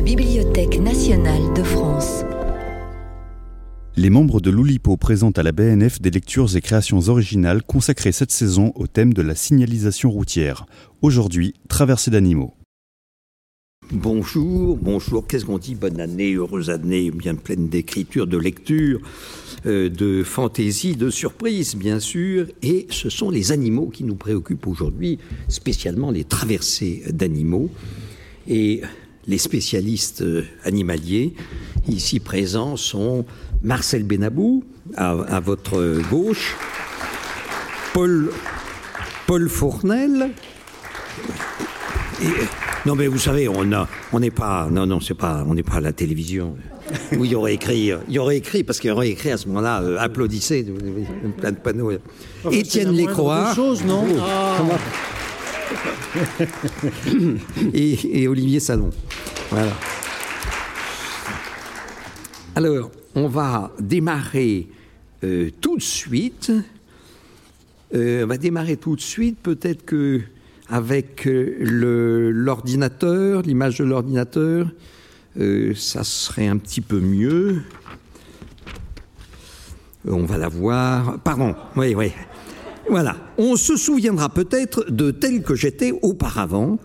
la Bibliothèque nationale de France. Les membres de l'Oulipo présentent à la BNF des lectures et créations originales consacrées cette saison au thème de la signalisation routière. Aujourd'hui, traversée d'animaux. Bonjour, bonjour, qu'est-ce qu'on dit Bonne année, heureuse année, bien pleine d'écriture, de lecture, euh, de fantaisie, de surprise, bien sûr. Et ce sont les animaux qui nous préoccupent aujourd'hui, spécialement les traversées d'animaux. Et les spécialistes euh, animaliers ici présents sont Marcel Benabou, à, votre gauche, Paul, Paul Fournel, non, mais vous savez, on a, on n'est pas, non, non, c'est pas, on n'est pas à la télévision. Où il y aurait écrit, il y aurait écrit, parce qu'il y aurait écrit à ce moment-là, euh, applaudissez, plein de panneaux. Étienne Lécroix. non? Ah. et, Olivier Salon. Voilà. Alors, on va démarrer euh, tout de suite. Euh, on va démarrer tout de suite. Peut-être que avec euh, l'ordinateur, l'image de l'ordinateur, ça serait un petit peu mieux. On va la voir. Pardon, oui, oui. Voilà. On se souviendra peut-être de tel que j'étais auparavant,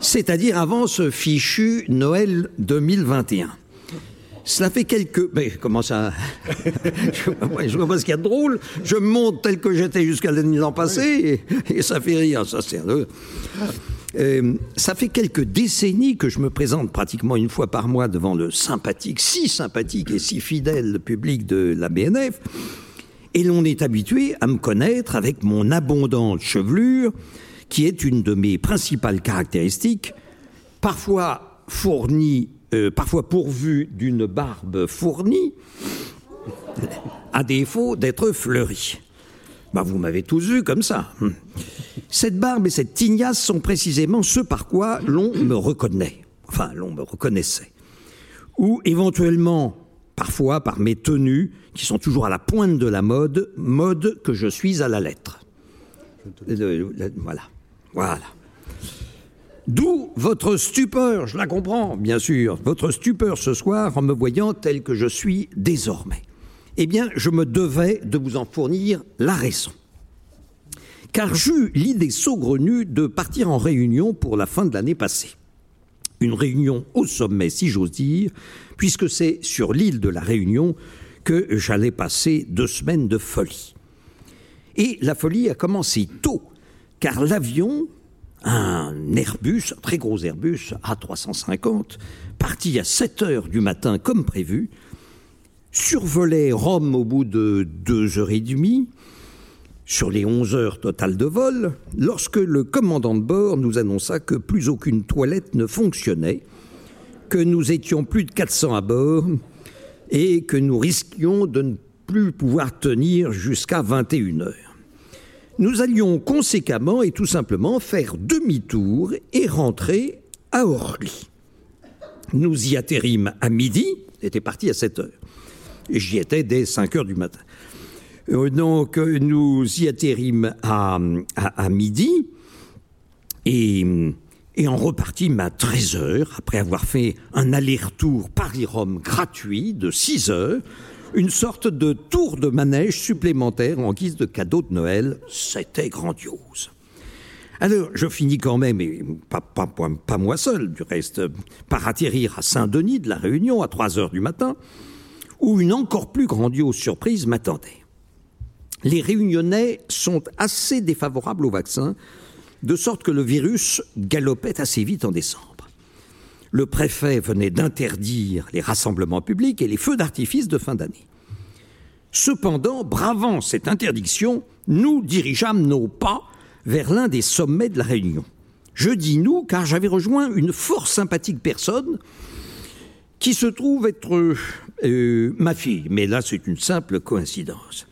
c'est-à-dire avant ce fichu Noël 2021. Cela fait quelques. Mais comment ça? Je vois pas ce qu'il y a de drôle. Je monte tel que j'étais jusqu'à l'an passé et, ça fait rire. Ça, c'est euh, ça fait quelques décennies que je me présente pratiquement une fois par mois devant le sympathique, si sympathique et si fidèle public de la BNF. Et l'on est habitué à me connaître avec mon abondante chevelure, qui est une de mes principales caractéristiques, parfois fournie euh, parfois pourvu d'une barbe fournie, à défaut d'être fleurie. Bah, vous m'avez tous vu comme ça. Cette barbe et cette tignasse sont précisément ce par quoi l'on me reconnaît. Enfin, l'on me reconnaissait. Ou éventuellement, parfois, par mes tenues, qui sont toujours à la pointe de la mode, mode que je suis à la lettre. Voilà. Voilà. D'où votre stupeur, je la comprends, bien sûr, votre stupeur ce soir en me voyant tel que je suis désormais. Eh bien, je me devais de vous en fournir la raison. Car j'eus l'idée saugrenue de partir en réunion pour la fin de l'année passée. Une réunion au sommet, si j'ose dire, puisque c'est sur l'île de la Réunion que j'allais passer deux semaines de folie. Et la folie a commencé tôt, car l'avion un Airbus, un très gros Airbus A350, parti à 7 heures du matin comme prévu, survolait Rome au bout de deux heures et demie, sur les 11 heures totales de vol, lorsque le commandant de bord nous annonça que plus aucune toilette ne fonctionnait, que nous étions plus de 400 à bord et que nous risquions de ne plus pouvoir tenir jusqu'à 21 heures nous allions conséquemment et tout simplement faire demi-tour et rentrer à Orly. Nous y atterrîmes à midi, était parti à 7 heures. J'y étais dès 5 heures du matin. Euh, donc nous y atterrîmes à, midi et, et en repartîmes à 13 heures après avoir fait un aller-retour Paris-Rome gratuit de 6 heures une sorte de tour de manège supplémentaire en guise de cadeau de Noël. C'était grandiose. Alors, je finis quand même, et pas, pas, moi seul du reste, par atterrir à Saint-Denis de la Réunion à 3 heures du matin, où une encore plus grandiose surprise m'attendait. Les Réunionnais sont assez défavorables au vaccin, de sorte que le virus galopait assez vite en décembre le préfet venait d'interdire les rassemblements publics et les feux d'artifice de fin d'année. Cependant, bravant cette interdiction, nous dirigeâmes nos pas vers l'un des sommets de la Réunion. Je dis nous car j'avais rejoint une fort sympathique personne qui se trouve être euh, ma fille, mais là c'est une simple coïncidence.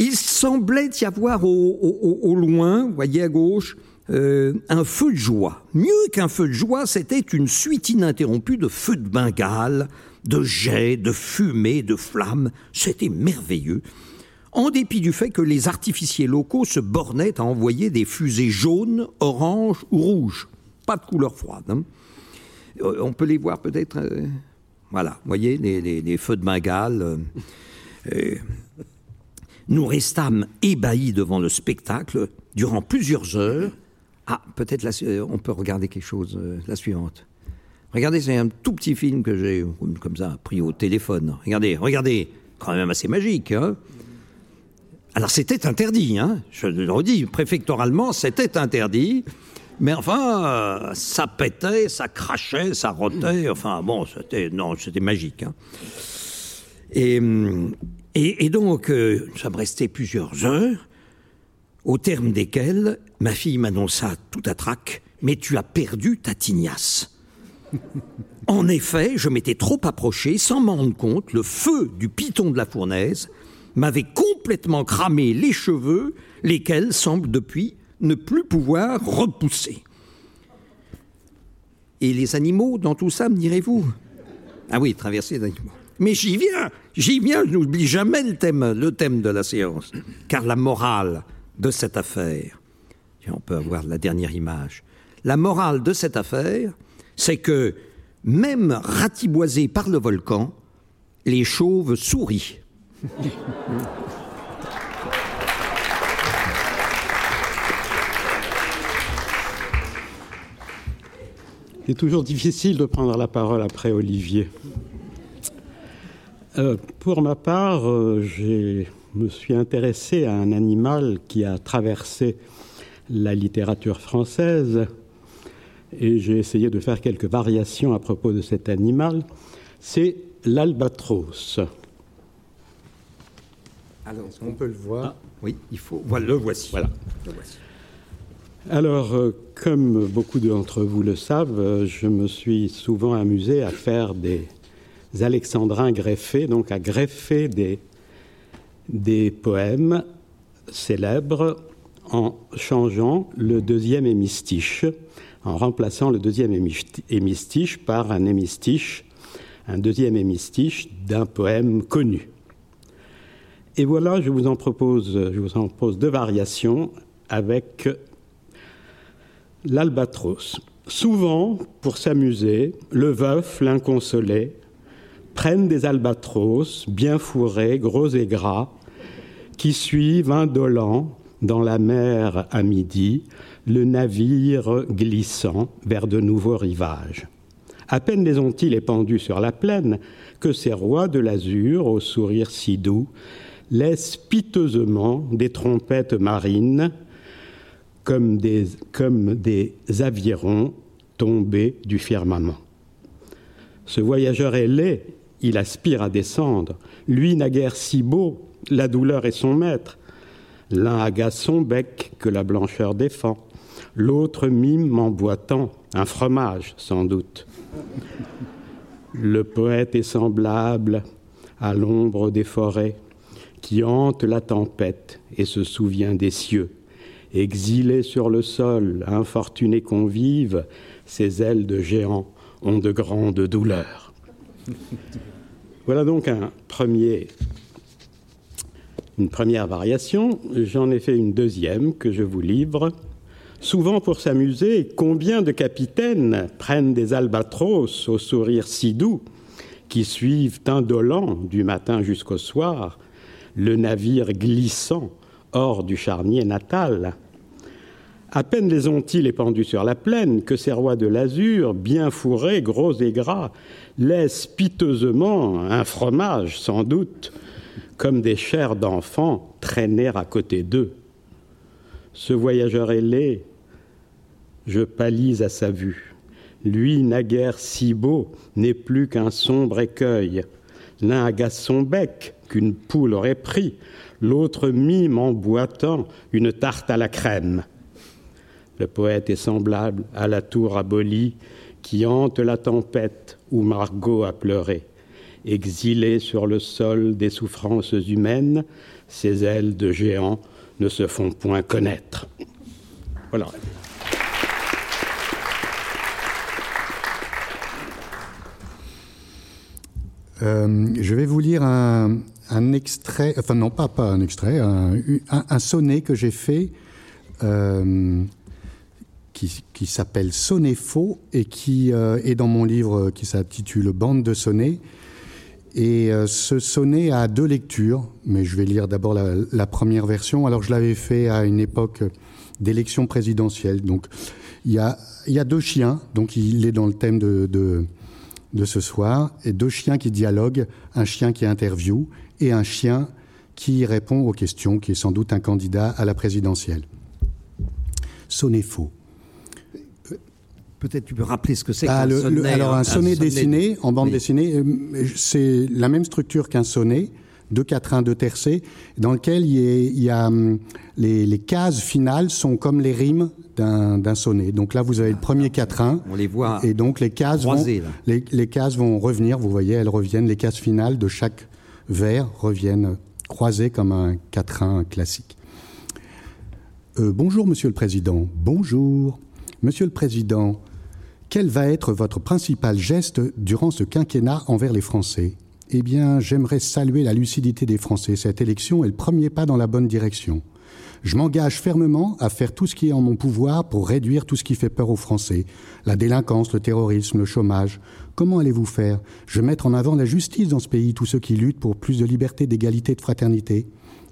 Il semblait y avoir au, loin, vous voyez à gauche, euh, un feu de joie. Mieux qu'un feu de joie, c'était une suite ininterrompue de feux de Bengale, de jets, de fumée, de flammes. C'était merveilleux. En dépit du fait que les artificiers locaux se bornaient à envoyer des fusées jaunes, oranges ou rouges. Pas de couleur froide. Hein. on peut les voir peut-être. voilà, vous voyez, les, feux de Bengale. Nous restâmes ébahis devant le spectacle durant plusieurs heures. Ah, peut-être on peut regarder quelque chose, la suivante. Regardez, c'est un tout petit film que j'ai, comme ça, pris au téléphone. Regardez, regardez, quand même assez magique. Hein Alors c'était interdit, hein je le redis, préfectoralement, c'était interdit. Mais enfin, ça pétait, ça crachait, ça rotait. Enfin, bon, c'était non, c'était magique. Hein. Et, et, donc, euh, ça me restait plusieurs heures, au terme desquelles ma fille m'annonça tout à trac Mais tu as perdu ta tignasse. En effet, je m'étais trop approché sans m'en rendre compte. Le feu du piton de la fournaise m'avait complètement cramé les cheveux, lesquels semblent depuis ne plus pouvoir repousser. Et les animaux dans tout ça, me direz-vous? Ah oui, traverser les animaux. Mais j'y viens, j'y viens, je n'oublie jamais le thème, de la séance. Car la morale de cette affaire, on peut avoir la dernière image, la morale de cette affaire, c'est que même ratiboisés par le volcan, les chauves sourient. C'est toujours difficile de prendre la parole après Olivier. Euh, pour ma part, euh, je me suis intéressé à un animal qui a traversé la littérature française et j'ai essayé de faire quelques variations à propos de cet animal, c'est l'albatros. Alors, on peut le voir? Ah, Oui, il faut. Voilà, le voici. Voilà. Alors, euh, comme beaucoup d'entre vous le savent, euh, je me suis souvent amusé à faire des alexandrins greffés, donc à greffer des, poèmes célèbres en changeant le deuxième hémistiche en remplaçant le deuxième hémistiche par un hémistiche, un deuxième hémistiche d'un poème connu. Et voilà, je vous en propose, je vous en propose deux variations avec l'albatros. Souvent, pour s'amuser, le veuf, l'inconsolé, prennent des albatros bien fourrés, gros et gras, qui suivent indolents dans la mer à midi, le navire glissant vers de nouveaux rivages. À peine les ont-ils épandus sur la plaine que ces rois de l'azur, au sourire si doux, laissent piteusement des trompettes marines comme des, avirons tombés du firmament. Ce voyageur laid, il aspire à descendre. Lui, naguère si beau, la douleur est son maître. L'un agace son bec que la blancheur défend l'autre mime en boitant, un fromage sans doute. Le poète est semblable à l'ombre des forêts qui hante la tempête et se souvient des cieux. Exilé sur le sol, infortuné convive, ses ailes de géant ont de grandes douleurs. Voilà donc une première variation. J'en ai fait une deuxième que je vous livre. Souvent pour s'amuser, combien de capitaines prennent des albatros au sourire si doux, qui suivent indolents du matin jusqu'au soir le navire glissant hors du charnier natal? À peine les ont-ils épandus sur la plaine que ces rois de l'azur, bien fourrés, gros et gras, laissent piteusement un fromage, sans doute, comme des chairs d'enfants traîner à côté d'eux. Ce voyageur ailé, je pâlis à sa vue. Lui, naguère si beau, n'est plus qu'un sombre écueil. L'un agace son bec, qu'une poule aurait pris, l'autre mime en boitant une tarte à la crème. Le poète est semblable à la tour abolie qui hante la tempête où Margot a pleuré. Exilé sur le sol des souffrances humaines, ses ailes de géant ne se font point connaître. Voilà. Euh, je vais vous lire un, extrait, enfin non pas, pas un extrait, un, sonnet que j'ai fait, euh, qui, s'appelle Sonnet faux et qui euh, est dans mon livre qui s'intitule Bande de sonnets. Et euh, ce sonnet a deux lectures, mais je vais lire d'abord la, première version. Alors je l'avais fait à une époque d'élection présidentielle. Donc il y a, deux chiens, donc il est dans le thème de, de, ce soir, et deux chiens qui dialoguent, un chien qui interview et un chien qui répond aux questions, qui est sans doute un candidat à la présidentielle. Sonnet faux. Peut-être tu peux rappeler ce que c'est ah, qu'un sonnet. alors un, sonnet, dessiné en bande dessinée, euh, c'est la même structure qu'un sonnet, deux quatrains, deux tercés, dans lequel il y a, hum, les, cases finales sont comme les rimes d'un sonnet. Donc là, vous avez le premier quatrain. On les voit. Et donc les cases vont, les, les, cases vont revenir. Vous voyez, elles reviennent. Les cases finales de chaque vers reviennent croisées comme un quatrain classique. Euh, bonjour, Monsieur le Président. Bonjour, Monsieur le Président. Quel va être votre principal geste durant ce quinquennat envers les Français? Eh bien, j'aimerais saluer la lucidité des Français. Cette élection est le premier pas dans la bonne direction. Je m'engage fermement à faire tout ce qui est en mon pouvoir pour réduire tout ce qui fait peur aux Français. La délinquance, le terrorisme, le chômage. Comment allez-vous faire? Je vais mettre en avant la justice dans ce pays, tous ceux qui luttent pour plus de liberté, d'égalité, de fraternité.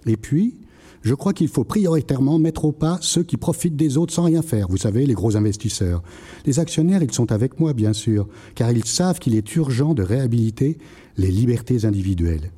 Et puis, je crois qu'il faut prioritairement mettre au pas ceux qui profitent des autres sans rien faire. Vous savez, les gros investisseurs. Les actionnaires, ils sont avec moi, bien sûr, car ils savent qu'il est urgent de réhabiliter les libertés individuelles.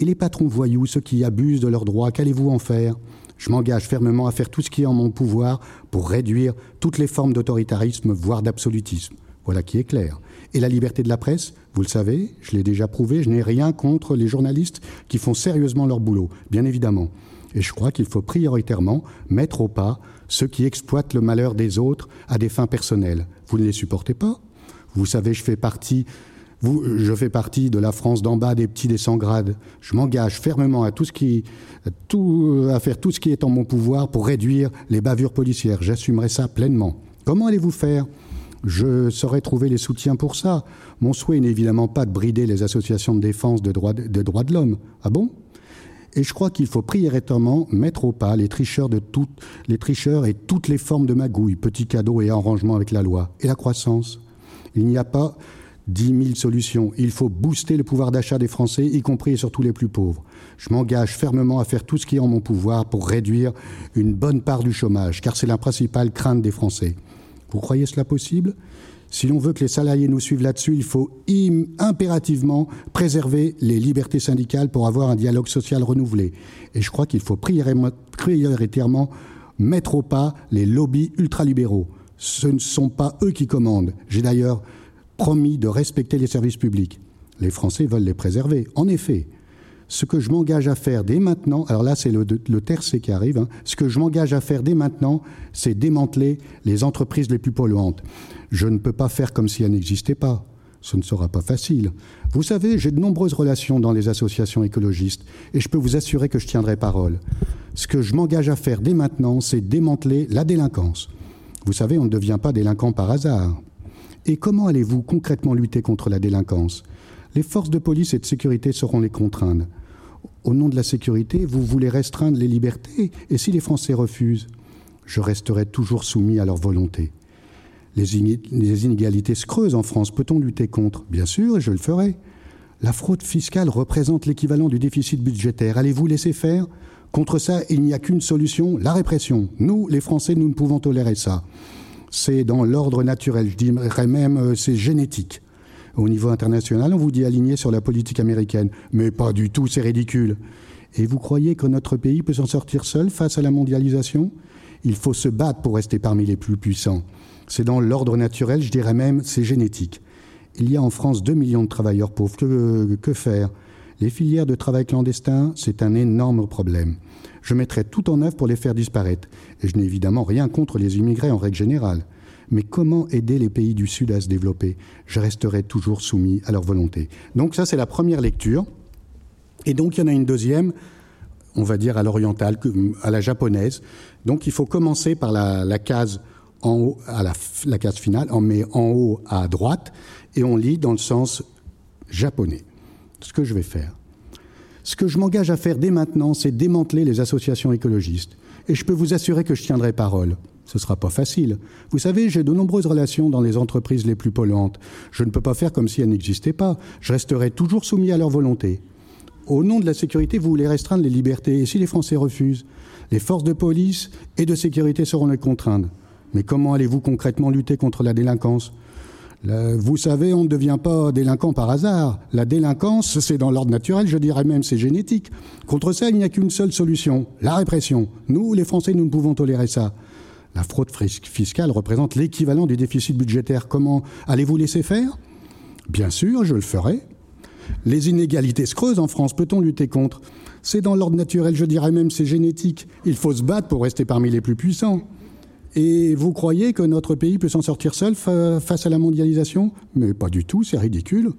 Et les patrons voyous, ceux qui abusent de leurs droits, qu'allez-vous en faire? Je m'engage fermement à faire tout ce qui est en mon pouvoir pour réduire toutes les formes d'autoritarisme, voire d'absolutisme. Voilà qui est clair. Et la liberté de la presse, vous le savez, je l'ai déjà prouvé, je n'ai rien contre les journalistes qui font sérieusement leur boulot, bien évidemment. Et je crois qu'il faut prioritairement mettre au pas ceux qui exploitent le malheur des autres à des fins personnelles. Vous ne les supportez pas? Vous savez, je fais partie je fais partie de la France d'en bas des petits des sans grades. Je m'engage fermement à tout faire tout ce qui est en mon pouvoir pour réduire les bavures policières. J'assumerai ça pleinement. Comment allez-vous faire? Je saurais trouver les soutiens pour ça. Mon souhait n'est évidemment pas de brider les associations de défense de, droits de l'homme. Ah bon? Et je crois qu'il faut prioritairement mettre au pas les tricheurs, de les tricheurs et toutes les formes de magouilles, petits cadeaux et arrangements avec la loi. Et la croissance? Il n'y a pas dix mille solutions. Il faut booster le pouvoir d'achat des Français, y compris et surtout les plus pauvres. Je m'engage fermement à faire tout ce qui est en mon pouvoir pour réduire une bonne part du chômage, car c'est la principale crainte des Français. Vous croyez cela possible? Si l'on veut que les salariés nous suivent là-dessus, il faut impérativement préserver les libertés syndicales pour avoir un dialogue social renouvelé. Et je crois qu'il faut prioritairement mettre au pas les lobbies ultralibéraux. Ce ne sont pas eux qui commandent. J'ai d'ailleurs promis de respecter les services publics. Les Français veulent les préserver. En effet, ce que je m'engage à faire dès maintenant, alors là c'est le, tercé qui arrive, hein, ce que je m'engage à faire dès maintenant, c'est démanteler les entreprises les plus polluantes. Je ne peux pas faire comme si elles n'existaient pas. Ce ne sera pas facile. Vous savez, j'ai de nombreuses relations dans les associations écologistes et je peux vous assurer que je tiendrai parole. Ce que je m'engage à faire dès maintenant, c'est démanteler la délinquance. Vous savez, on ne devient pas délinquant par hasard. Et comment allez-vous concrètement lutter contre la délinquance? Les forces de police et de sécurité sauront les contraindre. Au nom de la sécurité, vous voulez restreindre les libertés, et si les Français refusent, je resterai toujours soumis à leur volonté. Les, inégalités se creusent en France. Peut-on lutter contre? Bien sûr, je le ferai. La fraude fiscale représente l'équivalent du déficit budgétaire. Allez-vous laisser faire? Contre ça, il n'y a qu'une solution, la répression. Nous, les Français, nous ne pouvons tolérer ça. C'est dans l'ordre naturel, je dirais même euh, c'est génétique. Au niveau international, on vous dit aligné sur la politique américaine. Mais pas du tout, c'est ridicule. Et vous croyez que notre pays peut s'en sortir seul face à la mondialisation? Il faut se battre pour rester parmi les plus puissants. C'est dans l'ordre naturel, je dirais même, c'est génétique. Il y a en France 2 millions de travailleurs pauvres. Que, que faire? Les filières de travail clandestin, c'est un énorme problème. Je mettrai tout en œuvre pour les faire disparaître. Et je n'ai évidemment rien contre les immigrés en règle générale. Mais comment aider les pays du Sud à se développer? Je resterai toujours soumis à leur volonté. Donc ça, c'est la première lecture. Et donc il y en a une deuxième, on va dire à l'orientale, à la japonaise. Donc il faut commencer par la, case en haut, à la, case finale, on met en haut à droite, et on lit dans le sens japonais. Ce que je vais faire. Ce que je m'engage à faire dès maintenant, c'est démanteler les associations écologistes. Et je peux vous assurer que je tiendrai parole. Ce ne sera pas facile. Vous savez, j'ai de nombreuses relations dans les entreprises les plus polluantes. Je ne peux pas faire comme si elles n'existaient pas. Je resterai toujours soumis à leur volonté. Au nom de la sécurité, vous voulez restreindre les libertés. Et si les Français refusent Les forces de police et de sécurité seront les contraindre. Mais comment allez-vous concrètement lutter contre la délinquance? Vous savez, on ne devient pas délinquant par hasard. La délinquance, c'est dans l'ordre naturel, je dirais même c'est génétique. Contre ça, il n'y a qu'une seule solution, la répression. Nous, les Français, nous ne pouvons tolérer ça. La fraude fiscale représente l'équivalent du déficit budgétaire. Comment allez-vous laisser faire? Bien sûr, je le ferai. Les inégalités se creusent en France. Peut-on lutter contre? C'est dans l'ordre naturel, je dirais même c'est génétique. Il faut se battre pour rester parmi les plus puissants. Et vous croyez que notre pays peut s'en sortir seul face à la mondialisation? Mais pas du tout, c'est ridicule.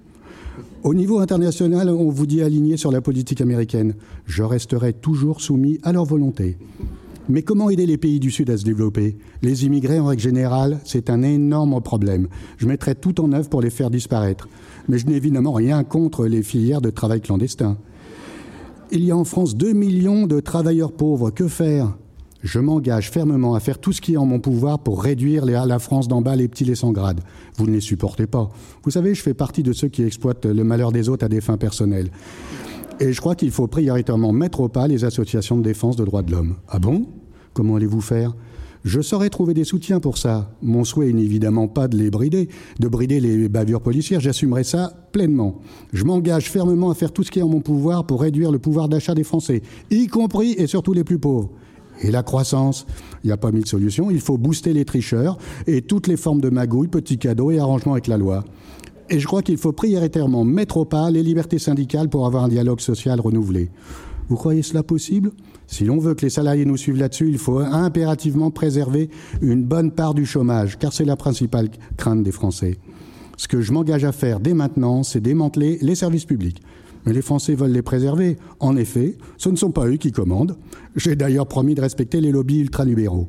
Au niveau international, on vous dit aligné sur la politique américaine. Je resterai toujours soumis à leur volonté. Mais comment aider les pays du Sud à se développer? Les immigrés, en règle générale, c'est un énorme problème. Je mettrai tout en œuvre pour les faire disparaître. Mais je n'ai évidemment rien contre les filières de travail clandestin. Il y a en France 2 millions de travailleurs pauvres. Que faire? Je m'engage fermement à faire tout ce qui est en mon pouvoir pour réduire à la France d'en bas les petits et sans grade. Vous ne les supportez pas. Vous savez, je fais partie de ceux qui exploitent le malheur des autres à des fins personnelles. Et je crois qu'il faut prioritairement mettre au pas les associations de défense de droits de l'homme. Ah bon? Comment allez-vous faire? Je saurais trouver des soutiens pour ça. Mon souhait n'est évidemment pas de les brider, de brider les bavures policières, j'assumerai ça pleinement. Je m'engage fermement à faire tout ce qui est en mon pouvoir pour réduire le pouvoir d'achat des Français, y compris et surtout les plus pauvres. Et la croissance, il n'y a pas mille solutions. Il faut booster les tricheurs et toutes les formes de magouilles, petits cadeaux et arrangements avec la loi. Et je crois qu'il faut prioritairement mettre au pas les libertés syndicales pour avoir un dialogue social renouvelé. Vous croyez cela possible? Si l'on veut que les salariés nous suivent là-dessus, il faut impérativement préserver une bonne part du chômage, car c'est la principale crainte des Français. Ce que je m'engage à faire dès maintenant, c'est démanteler les services publics. Mais les Français veulent les préserver. En effet, ce ne sont pas eux qui commandent. J'ai d'ailleurs promis de respecter les lobbies ultralibéraux.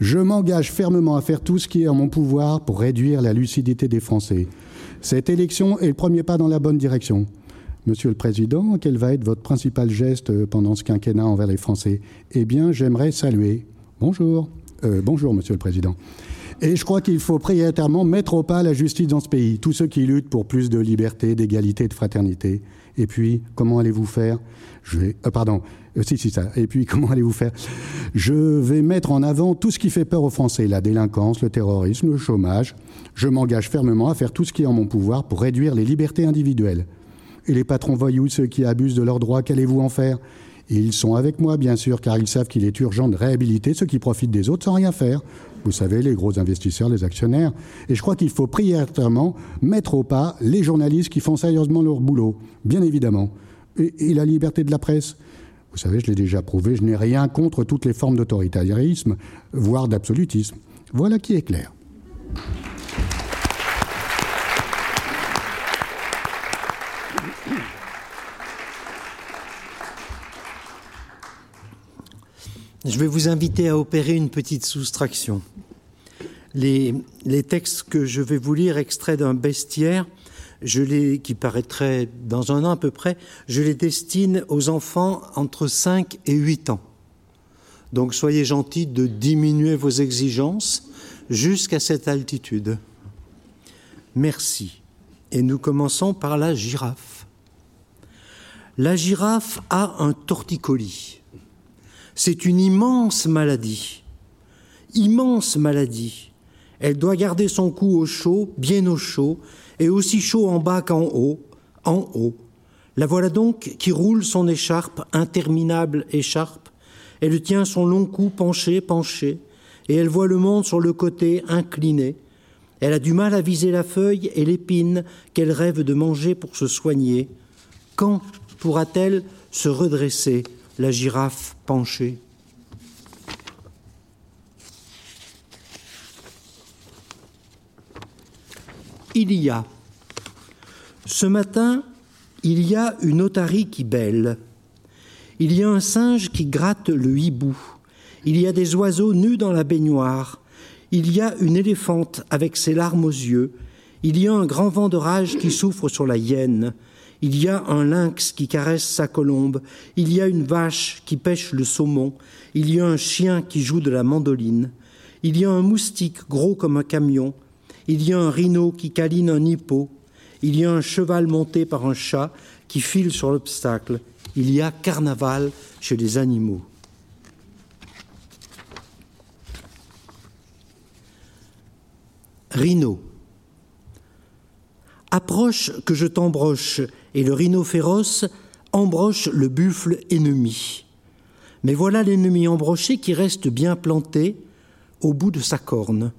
Je m'engage fermement à faire tout ce qui est en mon pouvoir pour réduire la lucidité des Français. Cette élection est le premier pas dans la bonne direction. Monsieur le Président, quel va être votre principal geste pendant ce quinquennat envers les Français? Eh bien, j'aimerais saluer. Bonjour. Euh, bonjour, Monsieur le Président. Et je crois qu'il faut prioritairement mettre au pas la justice dans ce pays, tous ceux qui luttent pour plus de liberté, d'égalité, de fraternité. Et puis, comment allez-vous faire? Euh, pardon, euh, si, si, ça. Et puis, comment allez-vous faire? Je vais mettre en avant tout ce qui fait peur aux Français, la délinquance, le terrorisme, le chômage. Je m'engage fermement à faire tout ce qui est en mon pouvoir pour réduire les libertés individuelles. Et les patrons voyous, ceux qui abusent de leurs droits, qu'allez-vous en faire? Ils sont avec moi, bien sûr, car ils savent qu'il est urgent de réhabiliter ceux qui profitent des autres sans rien faire. Vous savez, les gros investisseurs, les actionnaires. Et je crois qu'il faut prioritairement mettre au pas les journalistes qui font sérieusement leur boulot, bien évidemment. Et, la liberté de la presse? Vous savez, je l'ai déjà prouvé, je n'ai rien contre toutes les formes d'autoritarisme, voire d'absolutisme. Voilà qui est clair. Je vais vous inviter à opérer une petite soustraction. Les, textes que je vais vous lire, extraits d'un bestiaire, je les, qui paraîtrait dans un an à peu près, je les destine aux enfants entre 5 et 8 ans. Donc soyez gentils de diminuer vos exigences jusqu'à cette altitude. Merci. Et nous commençons par la girafe. La girafe a un torticolis. C'est une immense maladie. Immense maladie. Elle doit garder son cou au chaud, bien au chaud, et aussi chaud en bas qu'en haut, en haut. La voilà donc qui roule son écharpe, interminable écharpe. Elle tient son long cou penché, penché, et elle voit le monde sur le côté incliné. Elle a du mal à viser la feuille et l'épine qu'elle rêve de manger pour se soigner. Quand pourra-t-elle se redresser la girafe penchée? Il y a. Ce matin, il y a une otarie qui bêle. Il y a un singe qui gratte le hibou. Il y a des oiseaux nus dans la baignoire. Il y a une éléphante avec ses larmes aux yeux. Il y a un grand vent de rage qui souffre sur la hyène. Il y a un lynx qui caresse sa colombe. Il y a une vache qui pêche le saumon. Il y a un chien qui joue de la mandoline. Il y a un moustique gros comme un camion. Il y a un rhino qui câline un hippo. Il y a un cheval monté par un chat qui file sur l'obstacle. Il y a carnaval chez les animaux. Rhino. Approche que je t'embroche, et le rhino féroce embroche le buffle ennemi. Mais voilà l'ennemi embroché qui reste bien planté au bout de sa corne.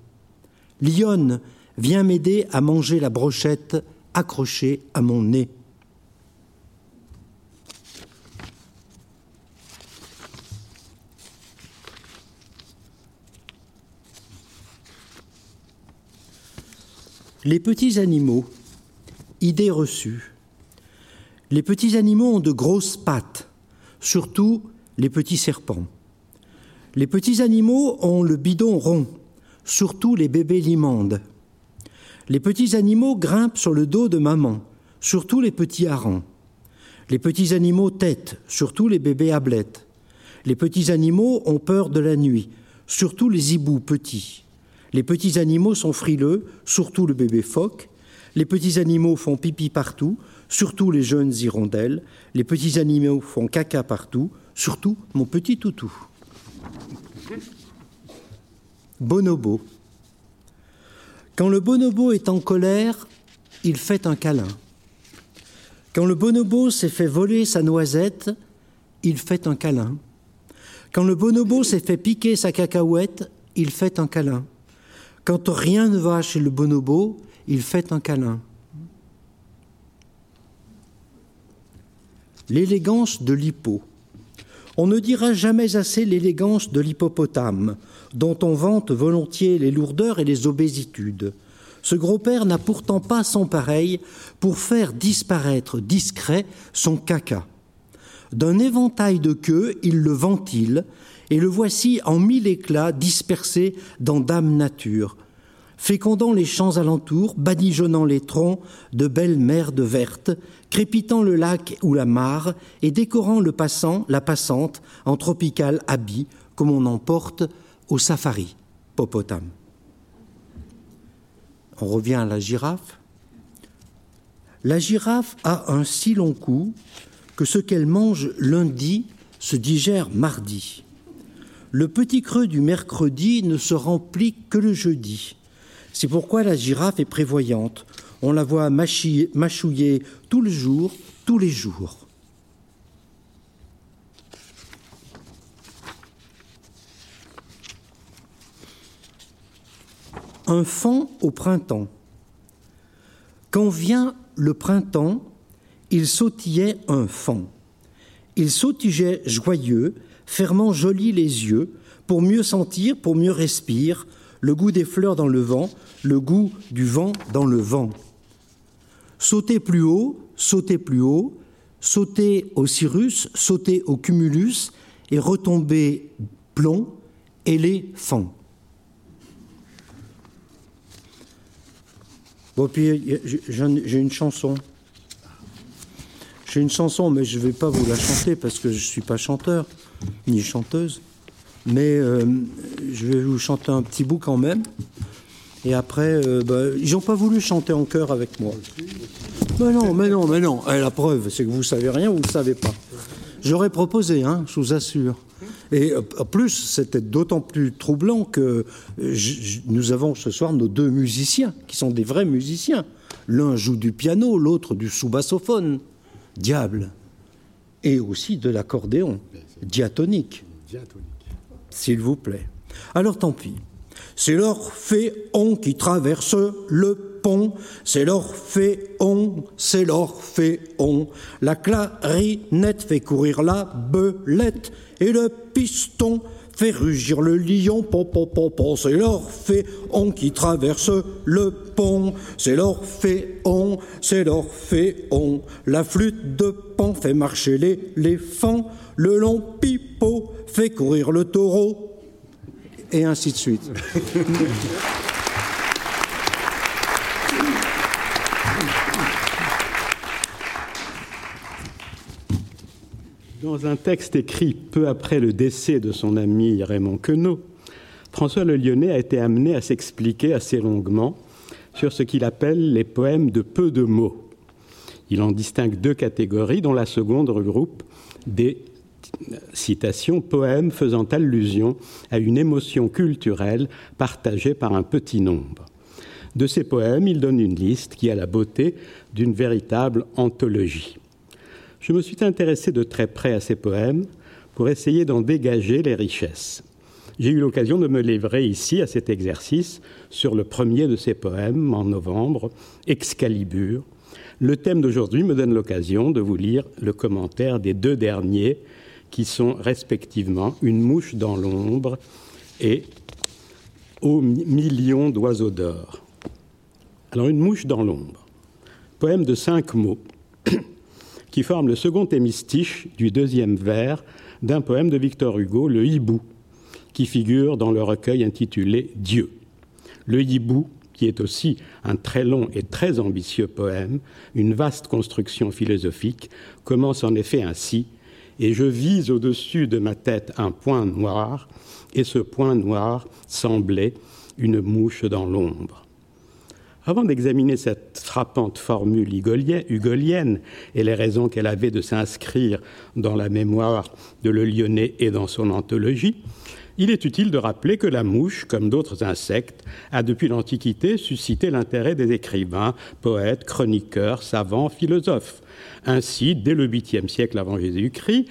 Lionne, viens m'aider à manger la brochette accrochée à mon nez. Les petits animaux, idée reçue. Les petits animaux ont de grosses pattes, surtout les petits serpents. Les petits animaux ont le bidon rond, surtout les bébés limandes. Les petits animaux grimpent sur le dos de maman, surtout les petits harengs. Les petits animaux têtent, surtout les bébés ablettes. Les petits animaux ont peur de la nuit, surtout les hiboux petits. Les petits animaux sont frileux, surtout le bébé phoque. Les petits animaux font pipi partout, surtout les jeunes hirondelles. Les petits animaux font caca partout, surtout mon petit toutou. Bonobo. Quand le bonobo est en colère, il fait un câlin. Quand le bonobo s'est fait voler sa noisette, il fait un câlin. Quand le bonobo s'est fait piquer sa cacahuète, il fait un câlin. Quand rien ne va chez le bonobo, il fait un câlin. L'élégance de l'hippo. On ne dira jamais assez l'élégance de l'hippopotame, dont on vante volontiers les lourdeurs et les obésitudes. Ce gros père n'a pourtant pas son pareil pour faire disparaître discret son caca. D'un éventail de queue, il le ventile, et le voici en mille éclats dispersé dans Dame Nature, fécondant les champs alentours, badigeonnant les troncs de belles merdes vertes, crépitant le lac ou la mare et décorant le passant, la passante en tropical habit comme on en porte au safari, popotame. On revient à la girafe. La girafe a un si long cou que ce qu'elle mange lundi se digère mardi. Le petit creux du mercredi ne se remplit que le jeudi. C'est pourquoi la girafe est prévoyante. On la voit mâchouiller tout le jour, tous les jours. Un fan au printemps. Quand vient le printemps, il sautillait un fan. Il sautigeait joyeux, fermant joli les yeux, pour mieux sentir, pour mieux respirer, le goût des fleurs dans le vent, le goût du vent dans le vent. Sauter plus haut, sauter plus haut, sauter au cirrus, sauter au cumulus et retomber plomb, éléphant. Bon, puis j'ai une chanson. J'ai une chanson, mais je ne vais pas vous la chanter parce que je ne suis pas chanteur ni chanteuse. Mais euh, je vais vous chanter un petit bout quand même. Et après, euh, bah, ils n'ont pas voulu chanter en chœur avec moi. Mais non, mais non, mais non. Et la preuve, c'est que vous savez rien, vous ne savez pas. J'aurais proposé, hein, je vous assure. Et euh, en plus, c'était d'autant plus troublant que nous avons ce soir nos deux musiciens, qui sont des vrais musiciens. L'un joue du piano, l'autre du sous-bassophone. Diable. Et aussi de l'accordéon, diatonique. Diatonique s'il vous plaît. Alors tant pis. C'est l'orphéon qui traverse le pont, c'est l'orphéon, c'est l'orphéon. La clarinette fait courir la belette et le piston fait rugir le lion, pom, pom, pom, c'est l'orphéon qui traverse le pont, c'est l'orphéon, c'est l'orphéon. La flûte de pan fait marcher l'éléphant, le long pipeau fait courir le taureau, et ainsi de suite. Dans un texte écrit peu après le décès de son ami Raymond Queneau, François Le Lyonnais a été amené à s'expliquer assez longuement sur ce qu'il appelle les poèmes de peu de mots. Il en distingue deux catégories, dont la seconde regroupe des citations poèmes faisant allusion à une émotion culturelle partagée par un petit nombre. De ces poèmes, il donne une liste qui a la beauté d'une véritable anthologie. Je me suis intéressé de très près à ces poèmes pour essayer d'en dégager les richesses. J'ai eu l'occasion de me livrer ici à cet exercice sur le premier de ces poèmes en novembre, Excalibur. Le thème d'aujourd'hui me donne l'occasion de vous lire le commentaire des deux derniers qui sont respectivement Une mouche dans l'ombre et Au million d'oiseaux d'or. Alors, Une mouche dans l'ombre, poème de cinq mots qui forme le second hémistiche du deuxième vers d'un poème de Victor Hugo, Le Hibou, qui figure dans le recueil intitulé Dieu. Le Hibou, qui est aussi un très long et très ambitieux poème, une vaste construction philosophique, commence en effet ainsi et je vise au-dessus de ma tête un point noir, et ce point noir semblait une mouche dans l'ombre. Avant d'examiner cette frappante formule hugolienne et les raisons qu'elle avait de s'inscrire dans la mémoire de Le Lyonnais et dans son anthologie, il est utile de rappeler que la mouche, comme d'autres insectes, a depuis l'Antiquité suscité l'intérêt des écrivains, poètes, chroniqueurs, savants, philosophes. Ainsi, dès le 8e siècle avant Jésus-Christ,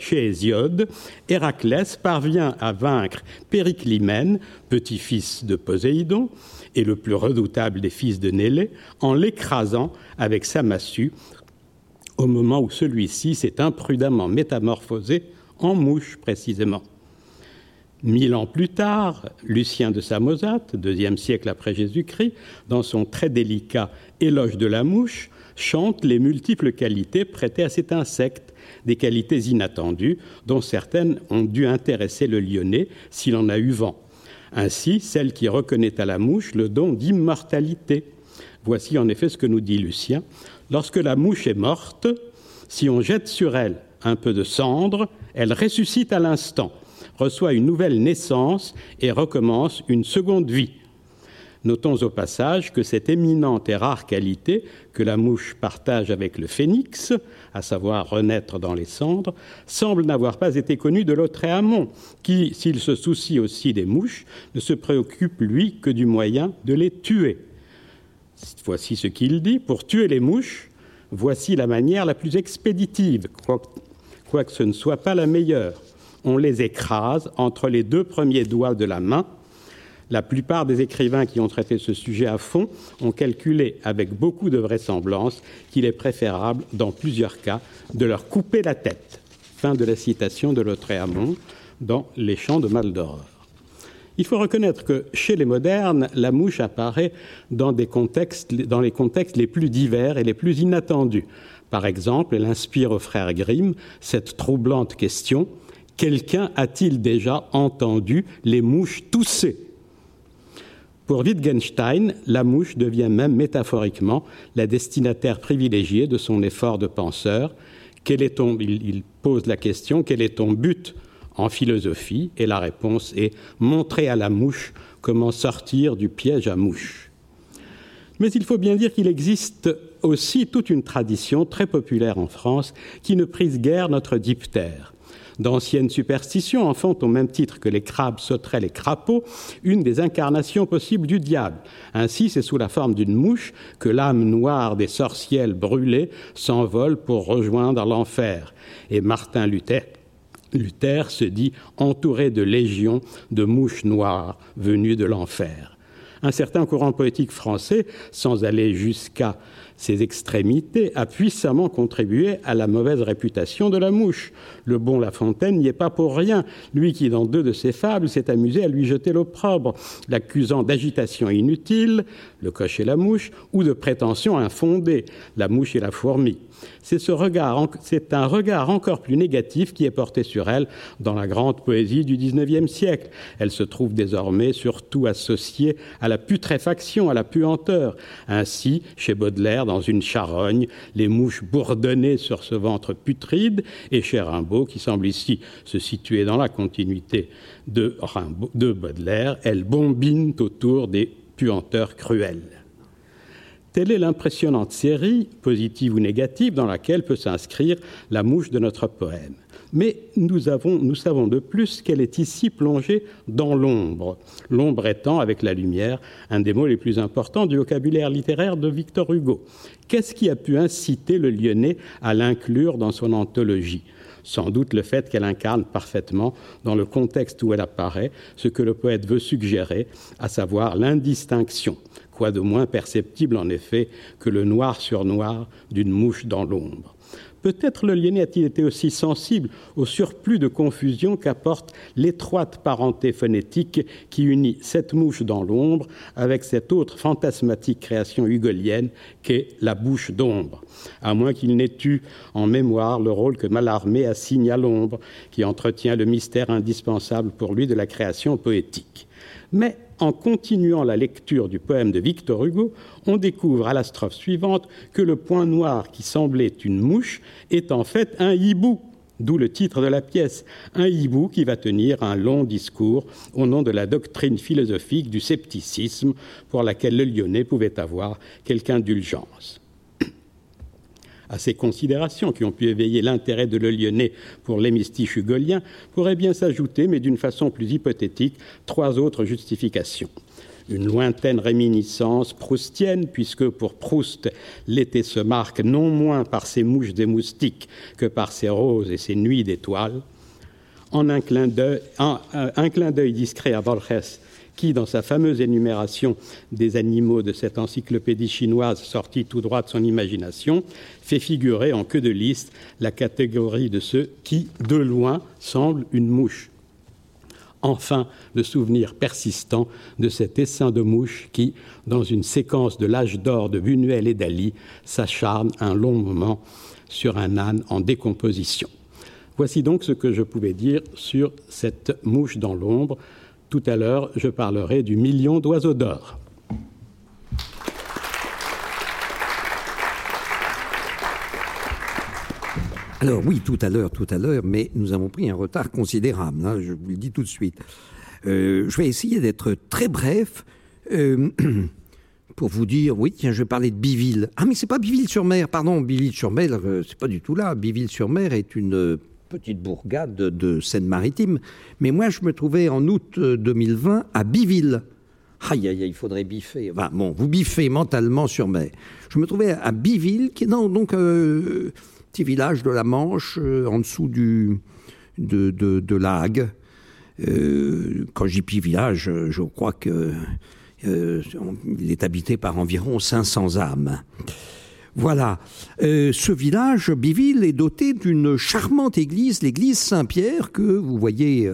chez Hésiode, Héraclès parvient à vaincre Périclymène, petit-fils de Poséidon, et le plus redoutable des fils de Nélée, en l'écrasant avec sa massue, au moment où celui-ci s'est imprudemment métamorphosé en mouche précisément. Mille ans plus tard, Lucien de Samosate, deuxième siècle après Jésus-Christ, dans son très délicat Éloge de la mouche, chante les multiples qualités prêtées à cet insecte, des qualités inattendues, dont certaines ont dû intéresser le lyonnais s'il en a eu vent. Ainsi, celle qui reconnaît à la mouche le don d'immortalité. Voici en effet ce que nous dit Lucien. Lorsque la mouche est morte, si on jette sur elle un peu de cendre, elle ressuscite à l'instant reçoit une nouvelle naissance et recommence une seconde vie. Notons au passage que cette éminente et rare qualité que la mouche partage avec le phénix, à savoir renaître dans les cendres, semble n'avoir pas été connue de Lautréamont, qui, s'il se soucie aussi des mouches, ne se préoccupe, lui, que du moyen de les tuer. Voici ce qu'il dit. Pour tuer les mouches, voici la manière la plus expéditive, quoique ce ne soit pas la meilleure on les écrase entre les deux premiers doigts de la main. La plupart des écrivains qui ont traité ce sujet à fond ont calculé avec beaucoup de vraisemblance qu'il est préférable, dans plusieurs cas, de leur couper la tête. Fin de la citation de Lautréamont dans Les Chants de Maldoror. Il faut reconnaître que chez les modernes, la mouche apparaît dans, dans les contextes les plus divers et les plus inattendus. Par exemple, elle inspire aux frères Grimm cette troublante question Quelqu'un a-t-il déjà entendu les mouches tousser? Pour Wittgenstein, la mouche devient même métaphoriquement la destinataire privilégiée de son effort de penseur. Quel est ton, il pose la question quel est ton but en philosophie? Et la réponse est montrer à la mouche comment sortir du piège à mouche. Mais il faut bien dire qu'il existe aussi toute une tradition très populaire en France qui ne prise guère notre diptère d'anciennes superstitions en font, au même titre que les crabes, sauterelles et crapauds, une des incarnations possibles du diable. Ainsi, c'est sous la forme d'une mouche que l'âme noire des sorcières brûlées s'envole pour rejoindre l'enfer. Et Martin Luther Luther se dit entouré de légions de mouches noires venues de l'enfer. Un certain courant poétique français, sans aller jusqu'à ces extrémités, a puissamment contribué à la mauvaise réputation de la mouche. Le bon La Fontaine n'y est pas pour rien, lui qui, dans deux de ses fables, s'est amusé à lui jeter l'opprobre, l'accusant d'agitation inutile, le coche et la mouche, ou de prétention infondée, la mouche et la fourmi. C'est ce regard, c'est un regard encore plus négatif qui est porté sur elle dans la grande poésie du XIXe siècle. Elle se trouve désormais surtout associée à la putréfaction, à la puanteur. Ainsi, chez Baudelaire, dans une charogne, les mouches bourdonnaient sur ce ventre putride, et chez Rimbaud, qui semble ici se situer dans la continuité de, de Baudelaire, elles bombinent autour des puanteurs cruelles. Telle est l'impressionnante série, positive ou négative, dans laquelle peut s'inscrire la mouche de notre poème. Mais nous, avons, nous savons de plus qu'elle est ici plongée dans l'ombre, l'ombre étant, avec la lumière, un des mots les plus importants du vocabulaire littéraire de Victor Hugo. Qu'est-ce qui a pu inciter le Lyonnais à l'inclure dans son anthologie? Sans doute le fait qu'elle incarne parfaitement, dans le contexte où elle apparaît, ce que le poète veut suggérer, à savoir l'indistinction, quoi de moins perceptible en effet que le noir sur noir d'une mouche dans l'ombre. Peut-être le Lyonnais a-t-il été aussi sensible au surplus de confusion qu'apporte l'étroite parenté phonétique qui unit cette mouche dans l'ombre avec cette autre fantasmatique création hugolienne qu'est la bouche d'ombre, à moins qu'il n'ait eu en mémoire le rôle que Mallarmé assigne à l'ombre, qui entretient le mystère indispensable pour lui de la création poétique. Mais en continuant la lecture du poème de Victor Hugo, on découvre à la strophe suivante que le point noir qui semblait une mouche est en fait un hibou, d'où le titre de la pièce, un hibou qui va tenir un long discours au nom de la doctrine philosophique du scepticisme pour laquelle le Lyonnais pouvait avoir quelque indulgence à ces considérations qui ont pu éveiller l'intérêt de Le Lyonnais pour l'hémistiche hugolien, pourrait bien s'ajouter, mais d'une façon plus hypothétique, trois autres justifications une lointaine réminiscence proustienne, puisque pour Proust, l'été se marque non moins par ses mouches et moustiques que par ses roses et ses nuits d'étoiles. En un clin d'œil discret à Borges qui, dans sa fameuse énumération des animaux de cette encyclopédie chinoise sortie tout droit de son imagination, fait figurer en queue de liste la catégorie de ceux qui, de loin, semblent une mouche. Enfin, le souvenir persistant de cet essaim de mouche qui, dans une séquence de l'âge d'or de Buñuel et d'Ali, s'acharne un long moment sur un âne en décomposition. Voici donc ce que je pouvais dire sur cette mouche dans l'ombre. Tout à l'heure, je parlerai du million d'oiseaux d'or. Alors oui, tout à l'heure, tout à l'heure, mais nous avons pris un retard considérable, hein, je vous le dis tout de suite. Euh, je vais essayer d'être très bref euh, pour vous dire, oui, tiens, je vais parler de Biville. Ah, mais c'est pas Biville-sur-Mer, pardon, Biville-sur-Mer, euh, c'est pas du tout là. Biville-sur-Mer est une petite bourgade de Seine-Maritime. Mais moi, je me trouvais en août 2020 euh, à Biville. Aïe, aïe, aïe, il faudrait biffer. Enfin, bon, vous biffez mentalement sur mai. Je me trouvais à Biville, qui est donc euh, petit village de la Manche, euh, en dessous du, de, de, la. Euh, quand je dis village, je crois que il est habité par environ 500 âmes. Voilà. Euh, ce village, Biville, est doté d'une charmante église, l'église Saint-Pierre, que vous voyez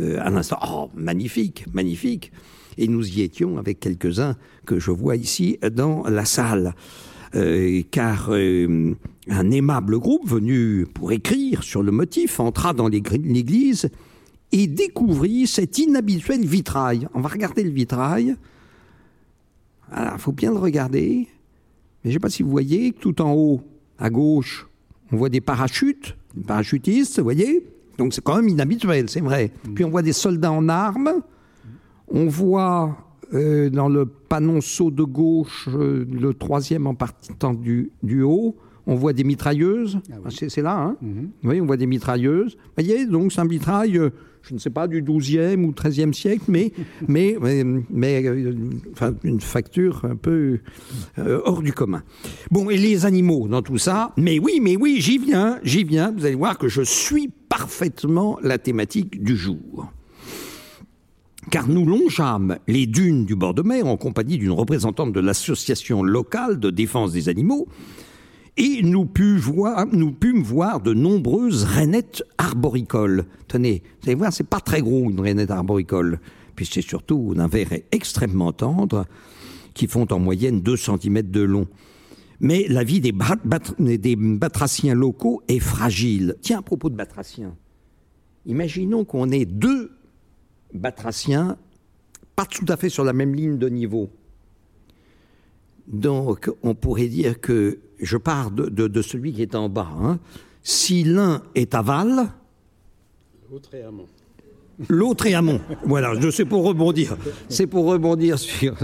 euh, à l'instant. Oh, magnifique, magnifique. Et nous y étions avec quelques-uns que je vois ici dans la salle. Euh, car un aimable groupe venu pour écrire sur le motif entra dans l'église et découvrit cet inhabituel vitrail. On va regarder le vitrail. Il faut bien le regarder. Mais je ne sais pas si vous voyez, tout en haut, à gauche, on voit des parachutes, des parachutistes, vous voyez? Donc c'est quand même inhabituel, c'est vrai. Mm. Puis on voit des soldats en armes. On voit euh, dans le panonceau de gauche, euh, le troisième en partant du, du haut, on voit des mitrailleuses. Ah c'est là, hein mm-hmm. Oui, on voit des mitrailleuses. Vous voyez, donc c'est un mitraille, euh, je ne sais pas, du 12e ou 13e siècle, mais, mais, mais, euh, enfin, une facture un peu euh, hors du commun. Bon, et les animaux dans tout ça? Mais oui, mais oui, j'y viens, j'y viens. Vous allez voir que je suis parfaitement la thématique du jour car nous longeâmes les dunes du bord de mer en compagnie d'une représentante de l'association locale de défense des animaux, et nous, pûmes voir, nous voir de nombreuses rainettes arboricoles. Tenez, vous allez voir, c'est pas très gros une rainette arboricole, puis c'est surtout d'un verre extrêmement tendre qui font en moyenne 2 cm de long. Mais la vie des, des batraciens locaux est fragile. Tiens, à propos de batraciens, imaginons qu'on ait deux batraciens pas tout à fait sur la même ligne de niveau. Donc, on pourrait dire que je pars de, celui qui est en bas. Hein. Si l'un est aval, l'autre est amont. L'autre est amont. Voilà, je sais pour rebondir. C'est pour rebondir sur,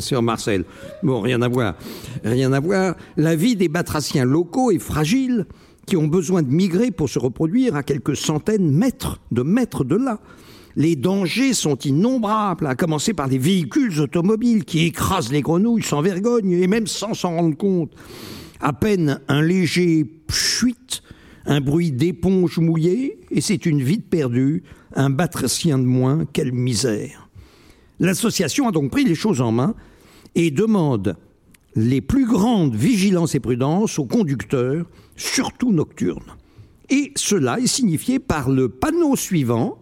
sur Marcel. Bon, rien à voir. Rien à voir. La vie des batraciens locaux est fragile, qui ont besoin de migrer pour se reproduire à quelques centaines mètres de mètres de là. Les dangers sont innombrables, à commencer par les véhicules automobiles qui écrasent les grenouilles sans vergogne et même sans s'en rendre compte. À peine un léger pchuit, un bruit d'éponge mouillée, et c'est une vie perdue, un batracien de moins, quelle misère. L'association a donc pris les choses en main et demande les plus grandes vigilances et prudences aux conducteurs, surtout nocturnes. Et cela est signifié par le panneau suivant,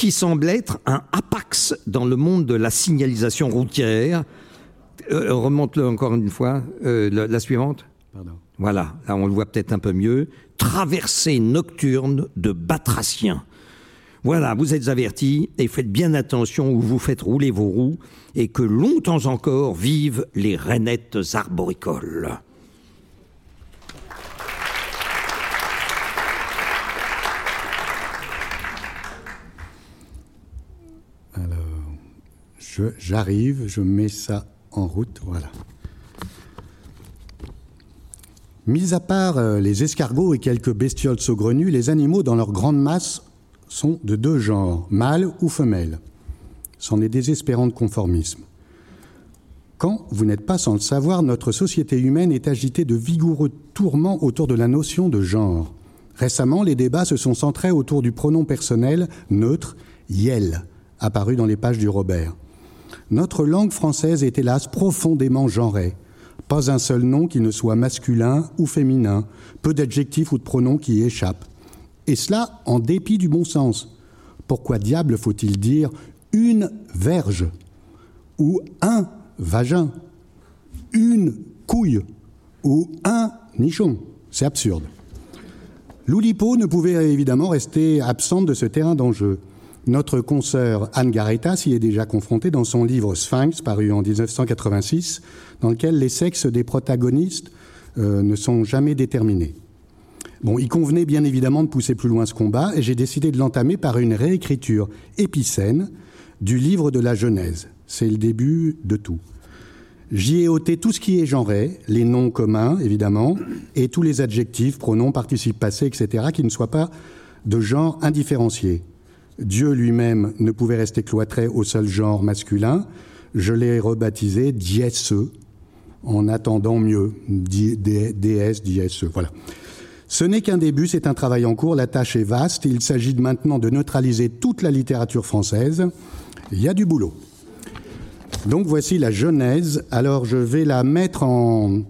qui semble être un apax dans le monde de la signalisation routière. Euh, remonte-le encore une fois, euh, la, suivante. Voilà, là on le voit peut-être un peu mieux. Traversée nocturne de batraciens. Voilà, vous êtes avertis et faites bien attention où vous faites rouler vos roues et que longtemps encore vivent les rainettes arboricoles. J'arrive, je mets ça en route, voilà. Mis à part euh, les escargots et quelques bestioles saugrenues, les animaux dans leur grande masse sont de deux genres, mâles ou femelles. C'en est désespérant de conformisme. Quand, vous n'êtes pas sans le savoir, notre société humaine est agitée de vigoureux tourments autour de la notion de genre. Récemment, les débats se sont centrés autour du pronom personnel neutre, yel, apparu dans les pages du Robert. Notre langue française est hélas profondément genrée. Pas un seul nom qui ne soit masculin ou féminin, peu d'adjectifs ou de pronoms qui y échappent. Et cela en dépit du bon sens. Pourquoi diable faut-il dire une verge ou un vagin, une couille ou un nichon? C'est absurde. L'Oulipo ne pouvait évidemment rester absente de ce terrain d'enjeu. Notre consoeur Anne Garetta s'y est déjà confrontée dans son livre Sphinx, paru en 1986, dans lequel les sexes des protagonistes euh, ne sont jamais déterminés. Bon, il convenait bien évidemment de pousser plus loin ce combat, et j'ai décidé de l'entamer par une réécriture épicène du livre de la Genèse. C'est le début de tout. J'y ai ôté tout ce qui est genré, les noms communs évidemment, et tous les adjectifs, pronoms, participes passés, etc., qui ne soient pas de genre indifférencié. Dieu lui-même ne pouvait rester cloîtré au seul genre masculin. Je l'ai rebaptisé Diese, en attendant mieux, déesse, diese, voilà. Ce n'est qu'un début, c'est un travail en cours, la tâche est vaste, il s'agit maintenant de neutraliser toute la littérature française. Il y a du boulot. Donc voici la Genèse. Alors je vais la mettre en,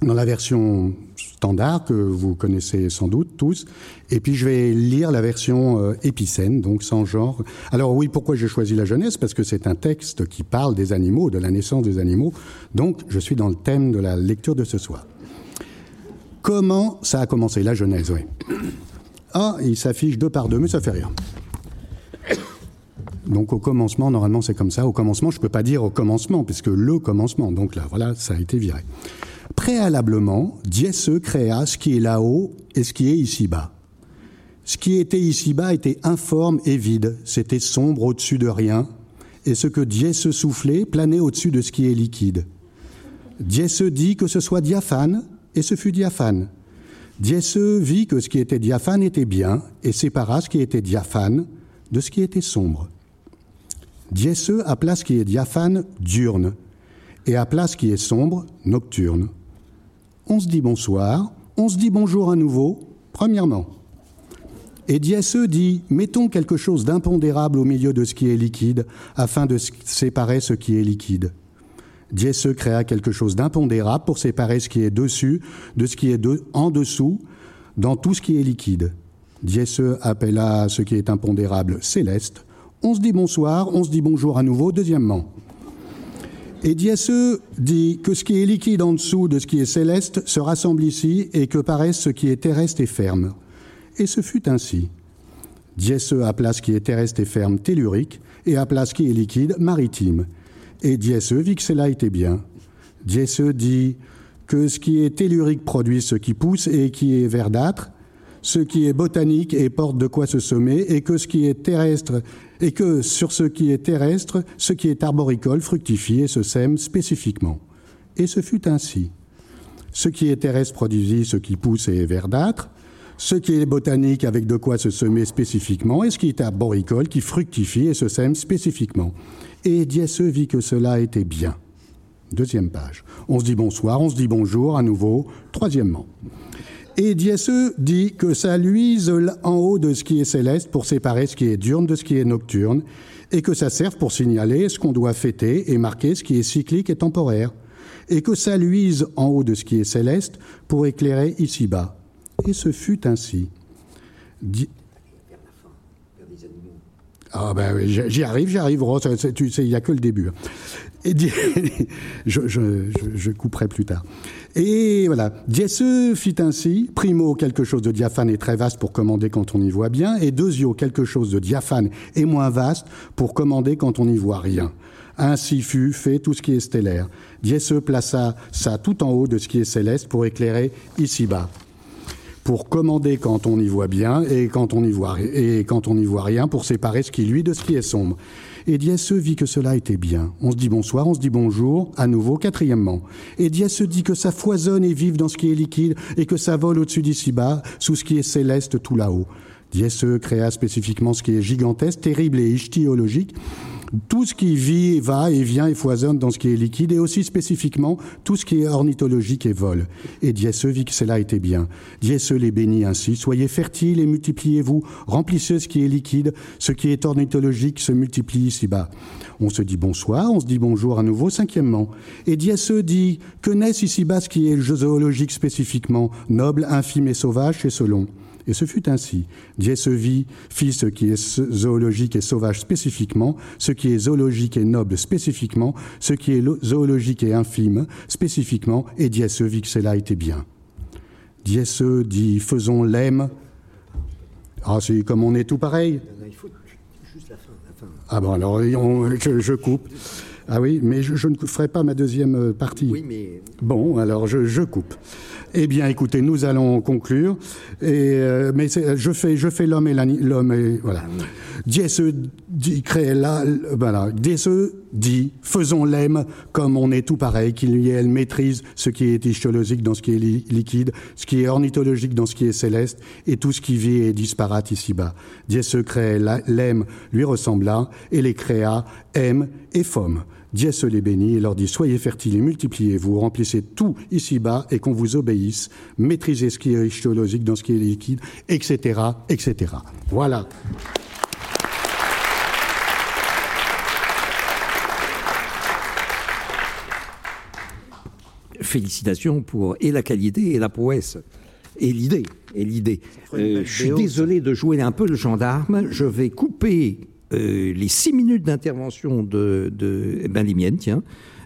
dans la version standard que vous connaissez sans doute tous. Et puis je vais lire la version euh, épicène, donc sans genre. Alors oui, pourquoi j'ai choisi la jeunesse? Parce que c'est un texte qui parle des animaux, de la naissance des animaux. Donc je suis dans le thème de la lecture de ce soir. Comment ça a commencé La Genèse, oui. Ah, il s'affiche deux par deux, mais ça fait rien. Donc au commencement, normalement c'est comme ça. Au commencement, je ne peux pas dire au commencement, puisque le commencement. Donc là, voilà, ça a été viré. Préalablement, Diese créa ce qui est là-haut et ce qui est ici-bas. Ce qui était ici-bas était informe et vide, c'était sombre au-dessus de rien, et ce que Diese soufflait planait au-dessus de ce qui est liquide. Diese dit que ce soit diaphane, et ce fut diaphane. Diese vit que ce qui était diaphane était bien, et sépara ce qui était diaphane de ce qui était sombre. Diese appela ce qui est diaphane diurne, et appela ce qui est sombre nocturne on se dit bonsoir, on se dit bonjour à nouveau, premièrement. Et Diese dit mettons quelque chose d'impondérable au milieu de ce qui est liquide, afin de séparer ce qui est liquide. Diese créa quelque chose d'impondérable pour séparer ce qui est dessus de ce qui est en dessous dans tout ce qui est liquide. Diese appela ce qui est impondérable céleste. On se dit bonsoir, on se dit bonjour à nouveau, deuxièmement. Et Diese dit que ce qui est liquide en dessous de ce qui est céleste se rassemble ici et que paraisse ce qui est terrestre et ferme. Et ce fut ainsi. Diese à place qui est terrestre et ferme tellurique, et à place qui est liquide maritime. Et diese vit que cela était bien. Diese dit que ce qui est tellurique produit ce qui pousse et qui est verdâtre, ce qui est botanique et porte de quoi se semer, et que ce qui est terrestre, et que sur ce qui est terrestre, ce qui est arboricole fructifie et se sème spécifiquement. Et ce fut ainsi. Ce qui est terrestre produisit ce qui pousse et est verdâtre, ce qui est botanique avec de quoi se semer spécifiquement, et ce qui est arboricole qui fructifie et se sème spécifiquement. Et Diese vit que cela était bien. Deuxième page. On se dit bonsoir, on se dit bonjour à nouveau. Troisièmement. Et Diese dit que ça luise en haut de ce qui est céleste pour séparer ce qui est diurne de ce qui est nocturne, et que ça serve pour signaler ce qu'on doit fêter et marquer ce qui est cyclique et temporaire, et que ça luise en haut de ce qui est céleste pour éclairer ici-bas. Et ce fut ainsi. Ah ben j'y arrive, j'y arrive, il n'y a que le début. Et je, je, je, couperai plus tard. Et voilà, Diese fit ainsi, primo quelque chose de diaphane et très vaste pour commander quand on y voit bien, et deuxio quelque chose de diaphane et moins vaste pour commander quand on n'y voit rien. Ainsi fut fait tout ce qui est stellaire. Diese plaça ça tout en haut de ce qui est céleste pour éclairer ici-bas pour commander quand on y voit bien et quand on n'y voit, y voit rien pour séparer ce qui lui de ce qui est sombre. Et Diese vit que cela était bien. On se dit bonsoir, on se dit bonjour, à nouveau, quatrièmement. Et Diese dit que ça foisonne et vive dans ce qui est liquide et que ça vole au-dessus d'ici-bas, sous ce qui est céleste tout là-haut. Diese créa spécifiquement ce qui est gigantesque, terrible et ichthyologique, tout ce qui vit, va et vient et foisonne dans ce qui est liquide, et aussi spécifiquement tout ce qui est ornithologique et vole. Et vit que cela était bien. Diese les bénit ainsi. Soyez fertiles et multipliez-vous. Remplissez ce qui est liquide. Ce qui est ornithologique se multiplie ici-bas. On se dit bonsoir, on se dit bonjour à nouveau, cinquièmement. Et Diese dit que naisse ici-bas ce qui est zoologique spécifiquement, noble, infime et sauvage chez Solon. Et ce fut ainsi. vit, fit ce qui est zoologique et sauvage spécifiquement, ce qui est zoologique et noble spécifiquement, ce qui est zoologique et infime spécifiquement, et vit que cela était bien. Diese dit faisons l'aime. Ah, c'est comme on est tout pareil. Il faut juste la fin. Ah bon, alors je, coupe. Ah oui, mais je, ne ferai pas ma deuxième euh, partie. Oui, mais... Bon, alors je coupe. Eh bien, écoutez, nous allons conclure. Et, euh, mais je fais, je fais l'homme et l'homme et voilà. Diese dit crée là, voilà. Diese dit faisons l'aime comme on est tout pareil, qu'il y ait elle maîtrise ce qui est histologique dans ce qui est liquide, ce qui est ornithologique dans ce qui est céleste, et tout ce qui vit est disparate ici-bas. Diese crée l'aime lui ressembla, et les créa aime et fomme. Dieu se les bénit et leur dit Soyez fertiles et multipliez-vous, remplissez tout ici-bas et qu'on vous obéisse, maîtrisez ce qui est histologique dans ce qui est liquide, etc., etc. Voilà. Félicitations pour et la qualité et la prouesse et l'idée et l'idée. Euh, je suis désolé de jouer un peu le gendarme. Je vais couper les six minutes d'intervention de, de eh ben, les miennes, tiens.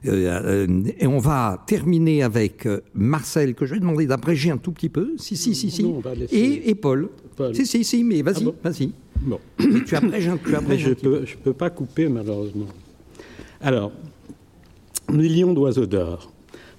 Euh, euh, et on va terminer avec Marcel, que je vais demander d'abréger un tout petit peu. Si, si, si, si. et, et Paul. Si, si, si, mais vas-y, ah vas-y. Bon. tu abrèges un, tu abrèges je peux, Je ne peux pas couper, malheureusement. Alors, Millions d'oiseaux d'or.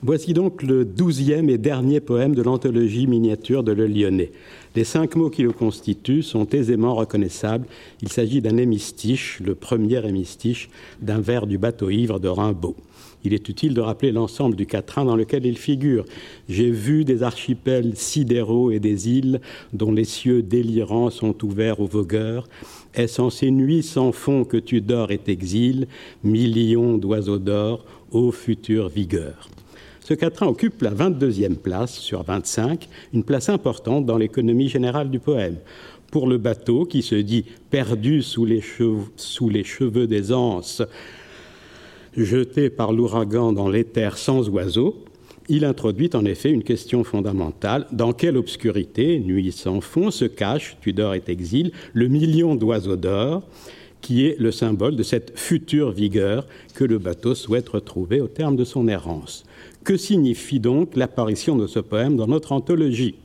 Voici donc le douzième et dernier poème de l'anthologie miniature de Le Lyonnais. Les cinq mots qui le constituent sont aisément reconnaissables. Il s'agit d'un hémistiche, le premier hémistiche d'un vers du bateau ivre de Rimbaud. Il est utile de rappeler l'ensemble du quatrain dans lequel il figure. J'ai vu des archipels sidéraux et des îles dont les cieux délirants sont ouverts aux vogueurs. Est-ce en ces nuits sans fond que tu dors et t'exiles, millions d'oiseaux d'or, ô future vigueur? Ce quatrain occupe la 22e place sur 25, une place importante dans l'économie générale du poème. Pour le bateau qui se dit perdu sous les cheveux, les des anses, jeté par l'ouragan dans l'éther sans oiseaux, il introduit en effet une question fondamentale. Dans quelle obscurité, nuit sans fond, se cache, tu dors et t'exiles, le million d'oiseaux d'or? Qui est le symbole de cette future vigueur que le bateau souhaite retrouver au terme de son errance. Que signifie donc l'apparition de ce poème dans notre anthologie?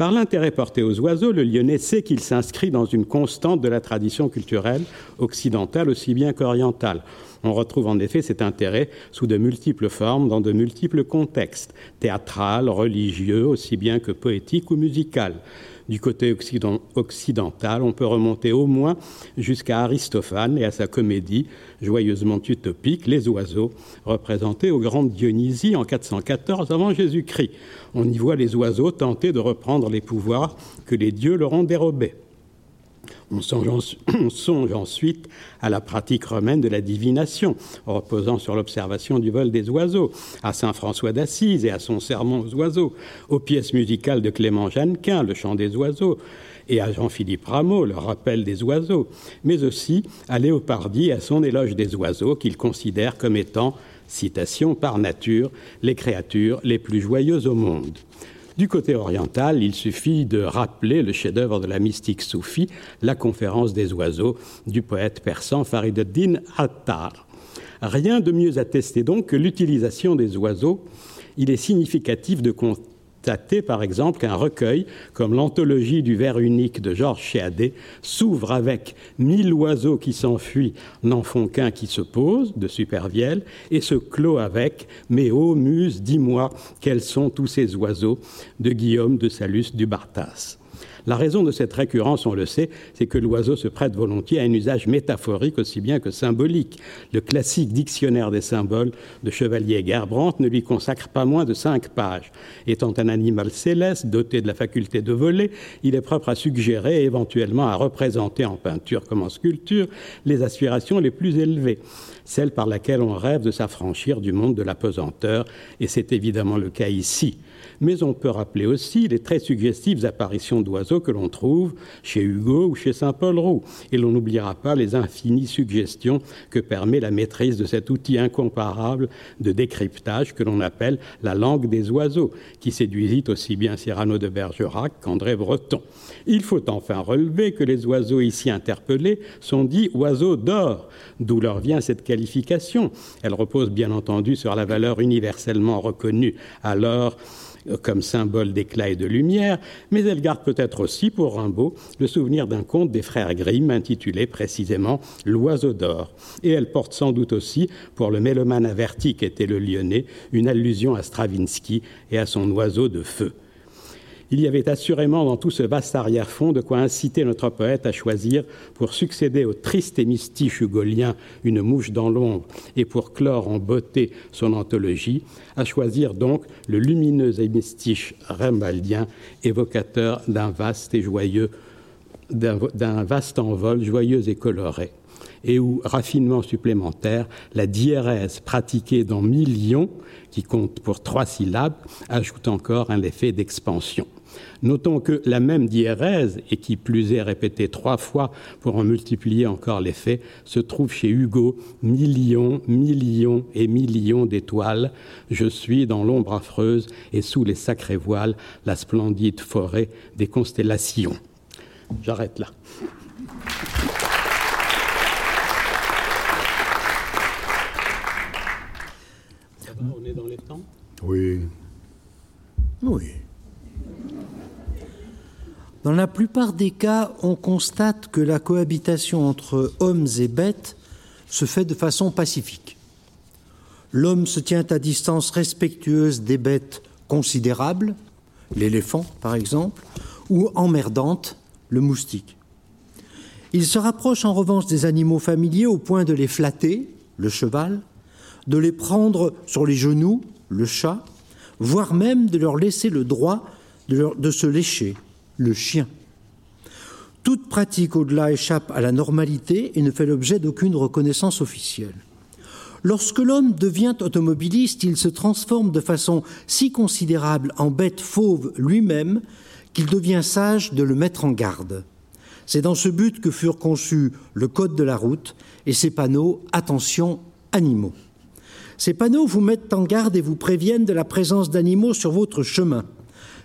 Par l'intérêt porté aux oiseaux, le Lyonnais sait qu'il s'inscrit dans une constante de la tradition culturelle occidentale aussi bien qu'orientale. On retrouve en effet cet intérêt sous de multiples formes, dans de multiples contextes, théâtral, religieux, aussi bien que poétique ou musical. Du côté occidental, on peut remonter au moins jusqu'à Aristophane et à sa comédie joyeusement utopique Les oiseaux, représentée au Grand Dionysie en 414 avant Jésus-Christ. On y voit les oiseaux tenter de reprendre les pouvoirs que les dieux leur ont dérobés. On songe, ensuite à la pratique romaine de la divination, reposant sur l'observation du vol des oiseaux, à saint François d'Assise et à son sermon aux oiseaux, aux pièces musicales de Clément Jeannequin, le chant des oiseaux, et à Jean-Philippe Rameau, le rappel des oiseaux, mais aussi à Léopardi et à son éloge des oiseaux qu'il considère comme étant, citation par nature, les créatures les plus joyeuses au monde. Du côté oriental, il suffit de rappeler le chef-d'œuvre de la mystique soufie, La conférence des oiseaux, du poète persan Fariduddin Attar. Rien de mieux attesté donc que l'utilisation des oiseaux. Il est significatif de, constater par exemple qu'un recueil comme l'anthologie du vers unique de Georges Chéadé s'ouvre avec mille oiseaux qui s'enfuient n'en font qu'un qui se pose de Supervielle et se clôt avec Mais ô muse, dis-moi quels sont tous ces oiseaux? de Guillaume de Salus du Bartas. La raison de cette récurrence, on le sait, c'est que l'oiseau se prête volontiers à un usage métaphorique aussi bien que symbolique. Le classique dictionnaire des symboles de Chevalier Gerbrandt ne lui consacre pas moins de cinq pages. Étant un animal céleste, doté de la faculté de voler, il est propre à suggérer et éventuellement à représenter en peinture comme en sculpture les aspirations les plus élevées celle par laquelle on rêve de s'affranchir du monde de la pesanteur, et c'est évidemment le cas ici mais on peut rappeler aussi les très suggestives apparitions d'oiseaux que l'on trouve chez Hugo ou chez Saint-Paul Roux. Et l'on n'oubliera pas les infinies suggestions que permet la maîtrise de cet outil incomparable de décryptage que l'on appelle la langue des oiseaux, qui séduisit aussi bien Cyrano de Bergerac qu'André Breton. Il faut enfin relever que les oiseaux ici interpellés sont dits oiseaux d'or, d'où leur vient cette qualification? Elle repose bien entendu sur la valeur universellement reconnue alors comme symbole d'éclat et de lumière, mais elle garde peut-être aussi pour Rimbaud le souvenir d'un conte des frères Grimm intitulé précisément L'oiseau d'or. Et elle porte sans doute aussi, pour le mélomane averti qu'était le Lyonnais, une allusion à Stravinsky et à son oiseau de feu. Il y avait assurément dans tout ce vaste arrière-fond de quoi inciter notre poète à choisir, pour succéder au triste hémistiche hugolien Une mouche dans l'ombre, et pour clore en beauté son anthologie, à choisir donc le lumineux hémistiche rimbaldien, évocateur d'un vaste et joyeux d'un vaste envol joyeux et coloré, et où, raffinement supplémentaire, la diérèse pratiquée dans millions, qui compte pour trois syllabes, ajoute encore un effet d'expansion. Notons que la même diérèse, et qui plus est répétée trois fois pour en multiplier encore l'effet, se trouve chez Hugo, millions, millions et millions d'étoiles. Je suis dans l'ombre affreuse et sous les sacrés voiles, la splendide forêt des constellations. J'arrête là. On est dans les temps? Oui. Oui. Dans la plupart des cas, on constate que la cohabitation entre hommes et bêtes se fait de façon pacifique. L'homme se tient à distance respectueuse des bêtes considérables, l'éléphant par exemple, ou emmerdante, le moustique. Il se rapproche en revanche des animaux familiers au point de les flatter, le cheval, de les prendre sur les genoux, le chat, voire même de leur laisser le droit de, de se lécher, le chien. Toute pratique au-delà échappe à la normalité et ne fait l'objet d'aucune reconnaissance officielle. Lorsque l'homme devient automobiliste, il se transforme de façon si considérable en bête fauve lui-même qu'il devient sage de le mettre en garde. C'est dans ce but que furent conçus le code de la route et ses panneaux Attention animaux. Ces panneaux vous mettent en garde et vous préviennent de la présence d'animaux sur votre chemin.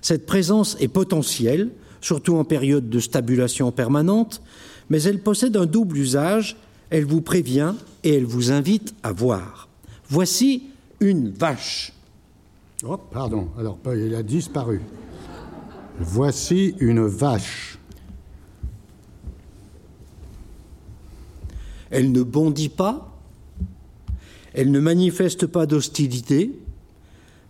Cette présence est potentielle, surtout en période de stabulation permanente, mais elle possède un double usage, elle vous prévient et elle vous invite à voir. Voici une vache. Oh, pardon, alors il a disparu. Voici une vache. Elle ne bondit pas, elle ne manifeste pas d'hostilité,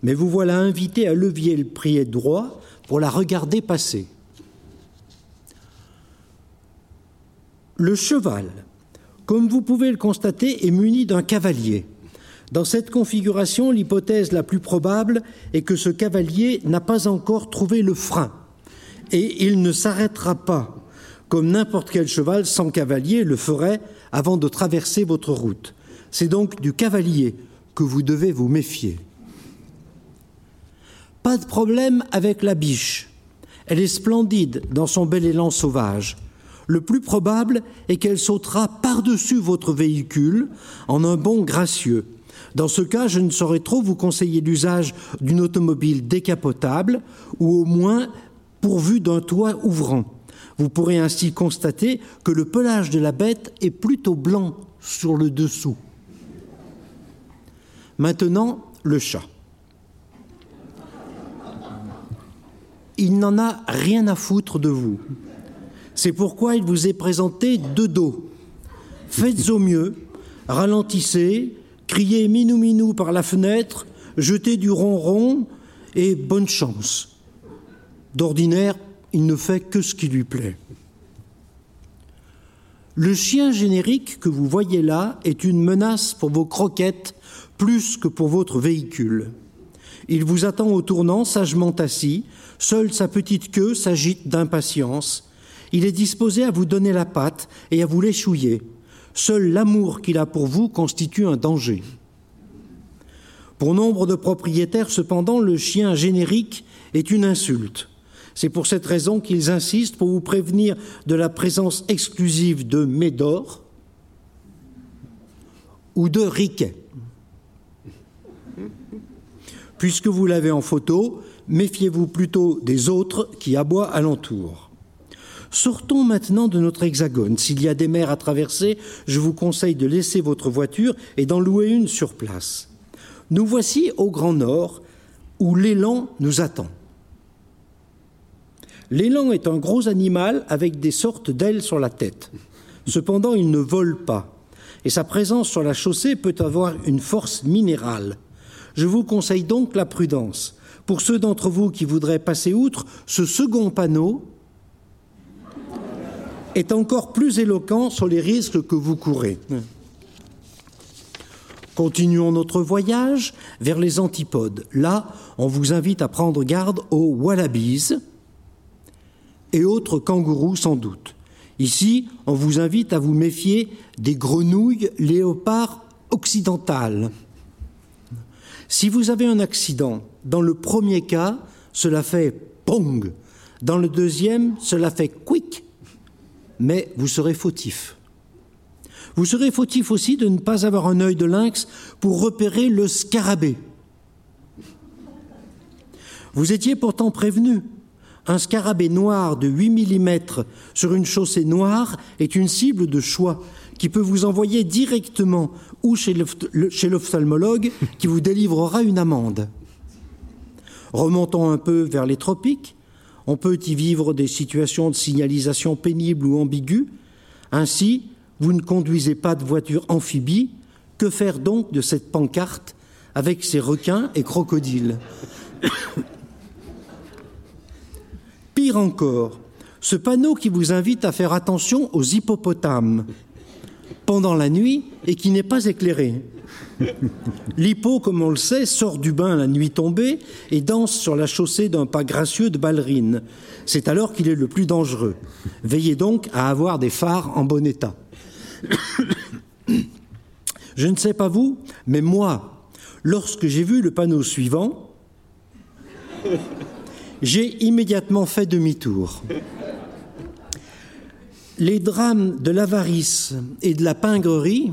mais vous voilà invité à levier le pied droit pour la regarder passer. Le cheval, comme vous pouvez le constater, est muni d'un cavalier. Dans cette configuration, l'hypothèse la plus probable est que ce cavalier n'a pas encore trouvé le frein. Et il ne s'arrêtera pas, comme n'importe quel cheval sans cavalier le ferait avant de traverser votre route. C'est donc du cavalier que vous devez vous méfier. Pas de problème avec la biche. Elle est splendide dans son bel élan sauvage. Le plus probable est qu'elle sautera par-dessus votre véhicule en un bond gracieux. Dans ce cas, je ne saurais trop vous conseiller l'usage d'une automobile décapotable ou au moins pourvue d'un toit ouvrant. Vous pourrez ainsi constater que le pelage de la bête est plutôt blanc sur le dessous. Maintenant, le chat. Il n'en a rien à foutre de vous. C'est pourquoi il vous est présenté de dos. Faites au mieux, ralentissez, criez minou minou par la fenêtre, jetez du ronron et bonne chance. D'ordinaire, il ne fait que ce qui lui plaît. Le chien générique que vous voyez là est une menace pour vos croquettes plus que pour votre véhicule. Il vous attend au tournant, sagement assis, seule sa petite queue s'agite d'impatience. Il est disposé à vous donner la patte et à vous l'échouiller. Seul l'amour qu'il a pour vous constitue un danger. Pour nombre de propriétaires, cependant, le chien générique est une insulte. C'est pour cette raison qu'ils insistent pour vous prévenir de la présence exclusive de Médor ou de Riquet. Puisque vous l'avez en photo, méfiez-vous plutôt des autres qui aboient alentour. Sortons maintenant de notre hexagone. S'il y a des mers à traverser, je vous conseille de laisser votre voiture et d'en louer une sur place. Nous voici au Grand Nord, où l'élan nous attend. L'élan est un gros animal avec des sortes d'ailes sur la tête. Cependant, il ne vole pas, et sa présence sur la chaussée peut avoir une force minérale. Je vous conseille donc la prudence. Pour ceux d'entre vous qui voudraient passer outre, ce second panneau est encore plus éloquent sur les risques que vous courez. Continuons notre voyage vers les antipodes. Là, on vous invite à prendre garde aux wallabies et autres kangourous sans doute. Ici, on vous invite à vous méfier des grenouilles léopards occidentales. Si vous avez un accident, dans le premier cas, cela fait pong. Dans le deuxième, cela fait quick. Mais vous serez fautif. Vous serez fautif aussi de ne pas avoir un œil de lynx pour repérer le scarabée. Vous étiez pourtant prévenu. Un scarabée noir de 8 mm sur une chaussée noire est une cible de choix qui peut vous envoyer directement ou chez l'ophtalmologue qui vous délivrera une amende. Remontons un peu vers les tropiques. On peut y vivre des situations de signalisation pénibles ou ambiguës. Ainsi, vous ne conduisez pas de voiture amphibie. Que faire donc de cette pancarte avec ses requins et crocodiles Pire encore, ce panneau qui vous invite à faire attention aux hippopotames pendant la nuit et qui n'est pas éclairé. L'hippo, comme on le sait, sort du bain la nuit tombée et danse sur la chaussée d'un pas gracieux de ballerine. C'est alors qu'il est le plus dangereux. Veillez donc à avoir des phares en bon état. Je ne sais pas vous, mais moi, lorsque j'ai vu le panneau suivant, j'ai immédiatement fait demi-tour les drames de l'avarice et de la pingrerie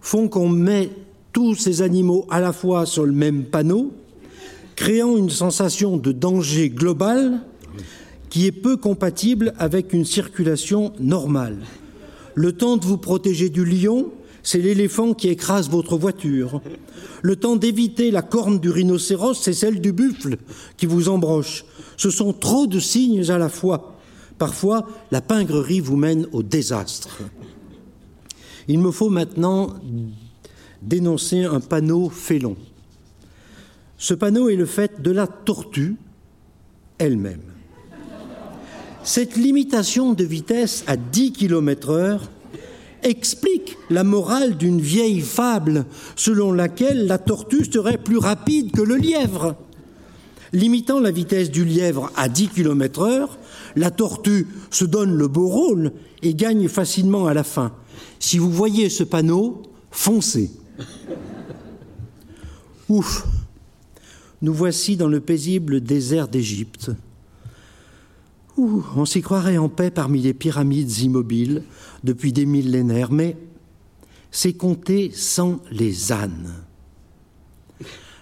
font qu'on met tous ces animaux à la fois sur le même panneau, créant une sensation de danger global qui est peu compatible avec une circulation normale. Le temps de vous protéger du lion, c'est l'éléphant qui écrase votre voiture. Le temps d'éviter la corne du rhinocéros, c'est celle du buffle qui vous embroche. Ce sont trop de signes à la fois. Parfois, la pingrerie vous mène au désastre. Il me faut maintenant dénoncer un panneau félon. Ce panneau est le fait de la tortue elle-même. Cette limitation de vitesse à 10 km heure explique la morale d'une vieille fable selon laquelle la tortue serait plus rapide que le lièvre. Limitant la vitesse du lièvre à 10 km heure, la tortue se donne le beau rôle et gagne facilement à la fin. Si vous voyez ce panneau, foncez. Ouf, nous voici dans le paisible désert d'Égypte. On s'y croirait en paix parmi les pyramides immobiles depuis des millénaires, mais c'est compter sans les ânes.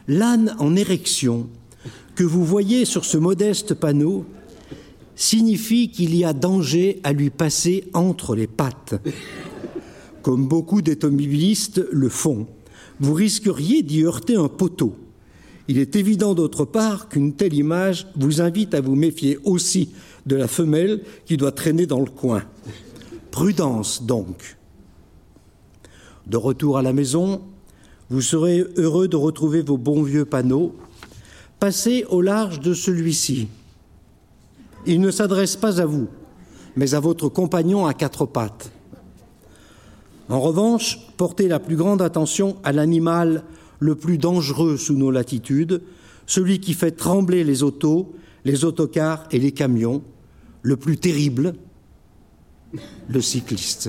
L'âne en érection que vous voyez sur ce modeste panneau signifie qu'il y a danger à lui passer entre les pattes. Comme beaucoup d'automobilistes le font, vous risqueriez d'y heurter un poteau. Il est évident d'autre part qu'une telle image vous invite à vous méfier aussi de la femelle qui doit traîner dans le coin. Prudence donc. De retour à la maison, vous serez heureux de retrouver vos bons vieux panneaux. Passez au large de celui-ci. Il ne s'adresse pas à vous, mais à votre compagnon à quatre pattes. En revanche, portez la plus grande attention à l'animal le plus dangereux sous nos latitudes, celui qui fait trembler les autos, les autocars et les camions, le plus terrible, le cycliste.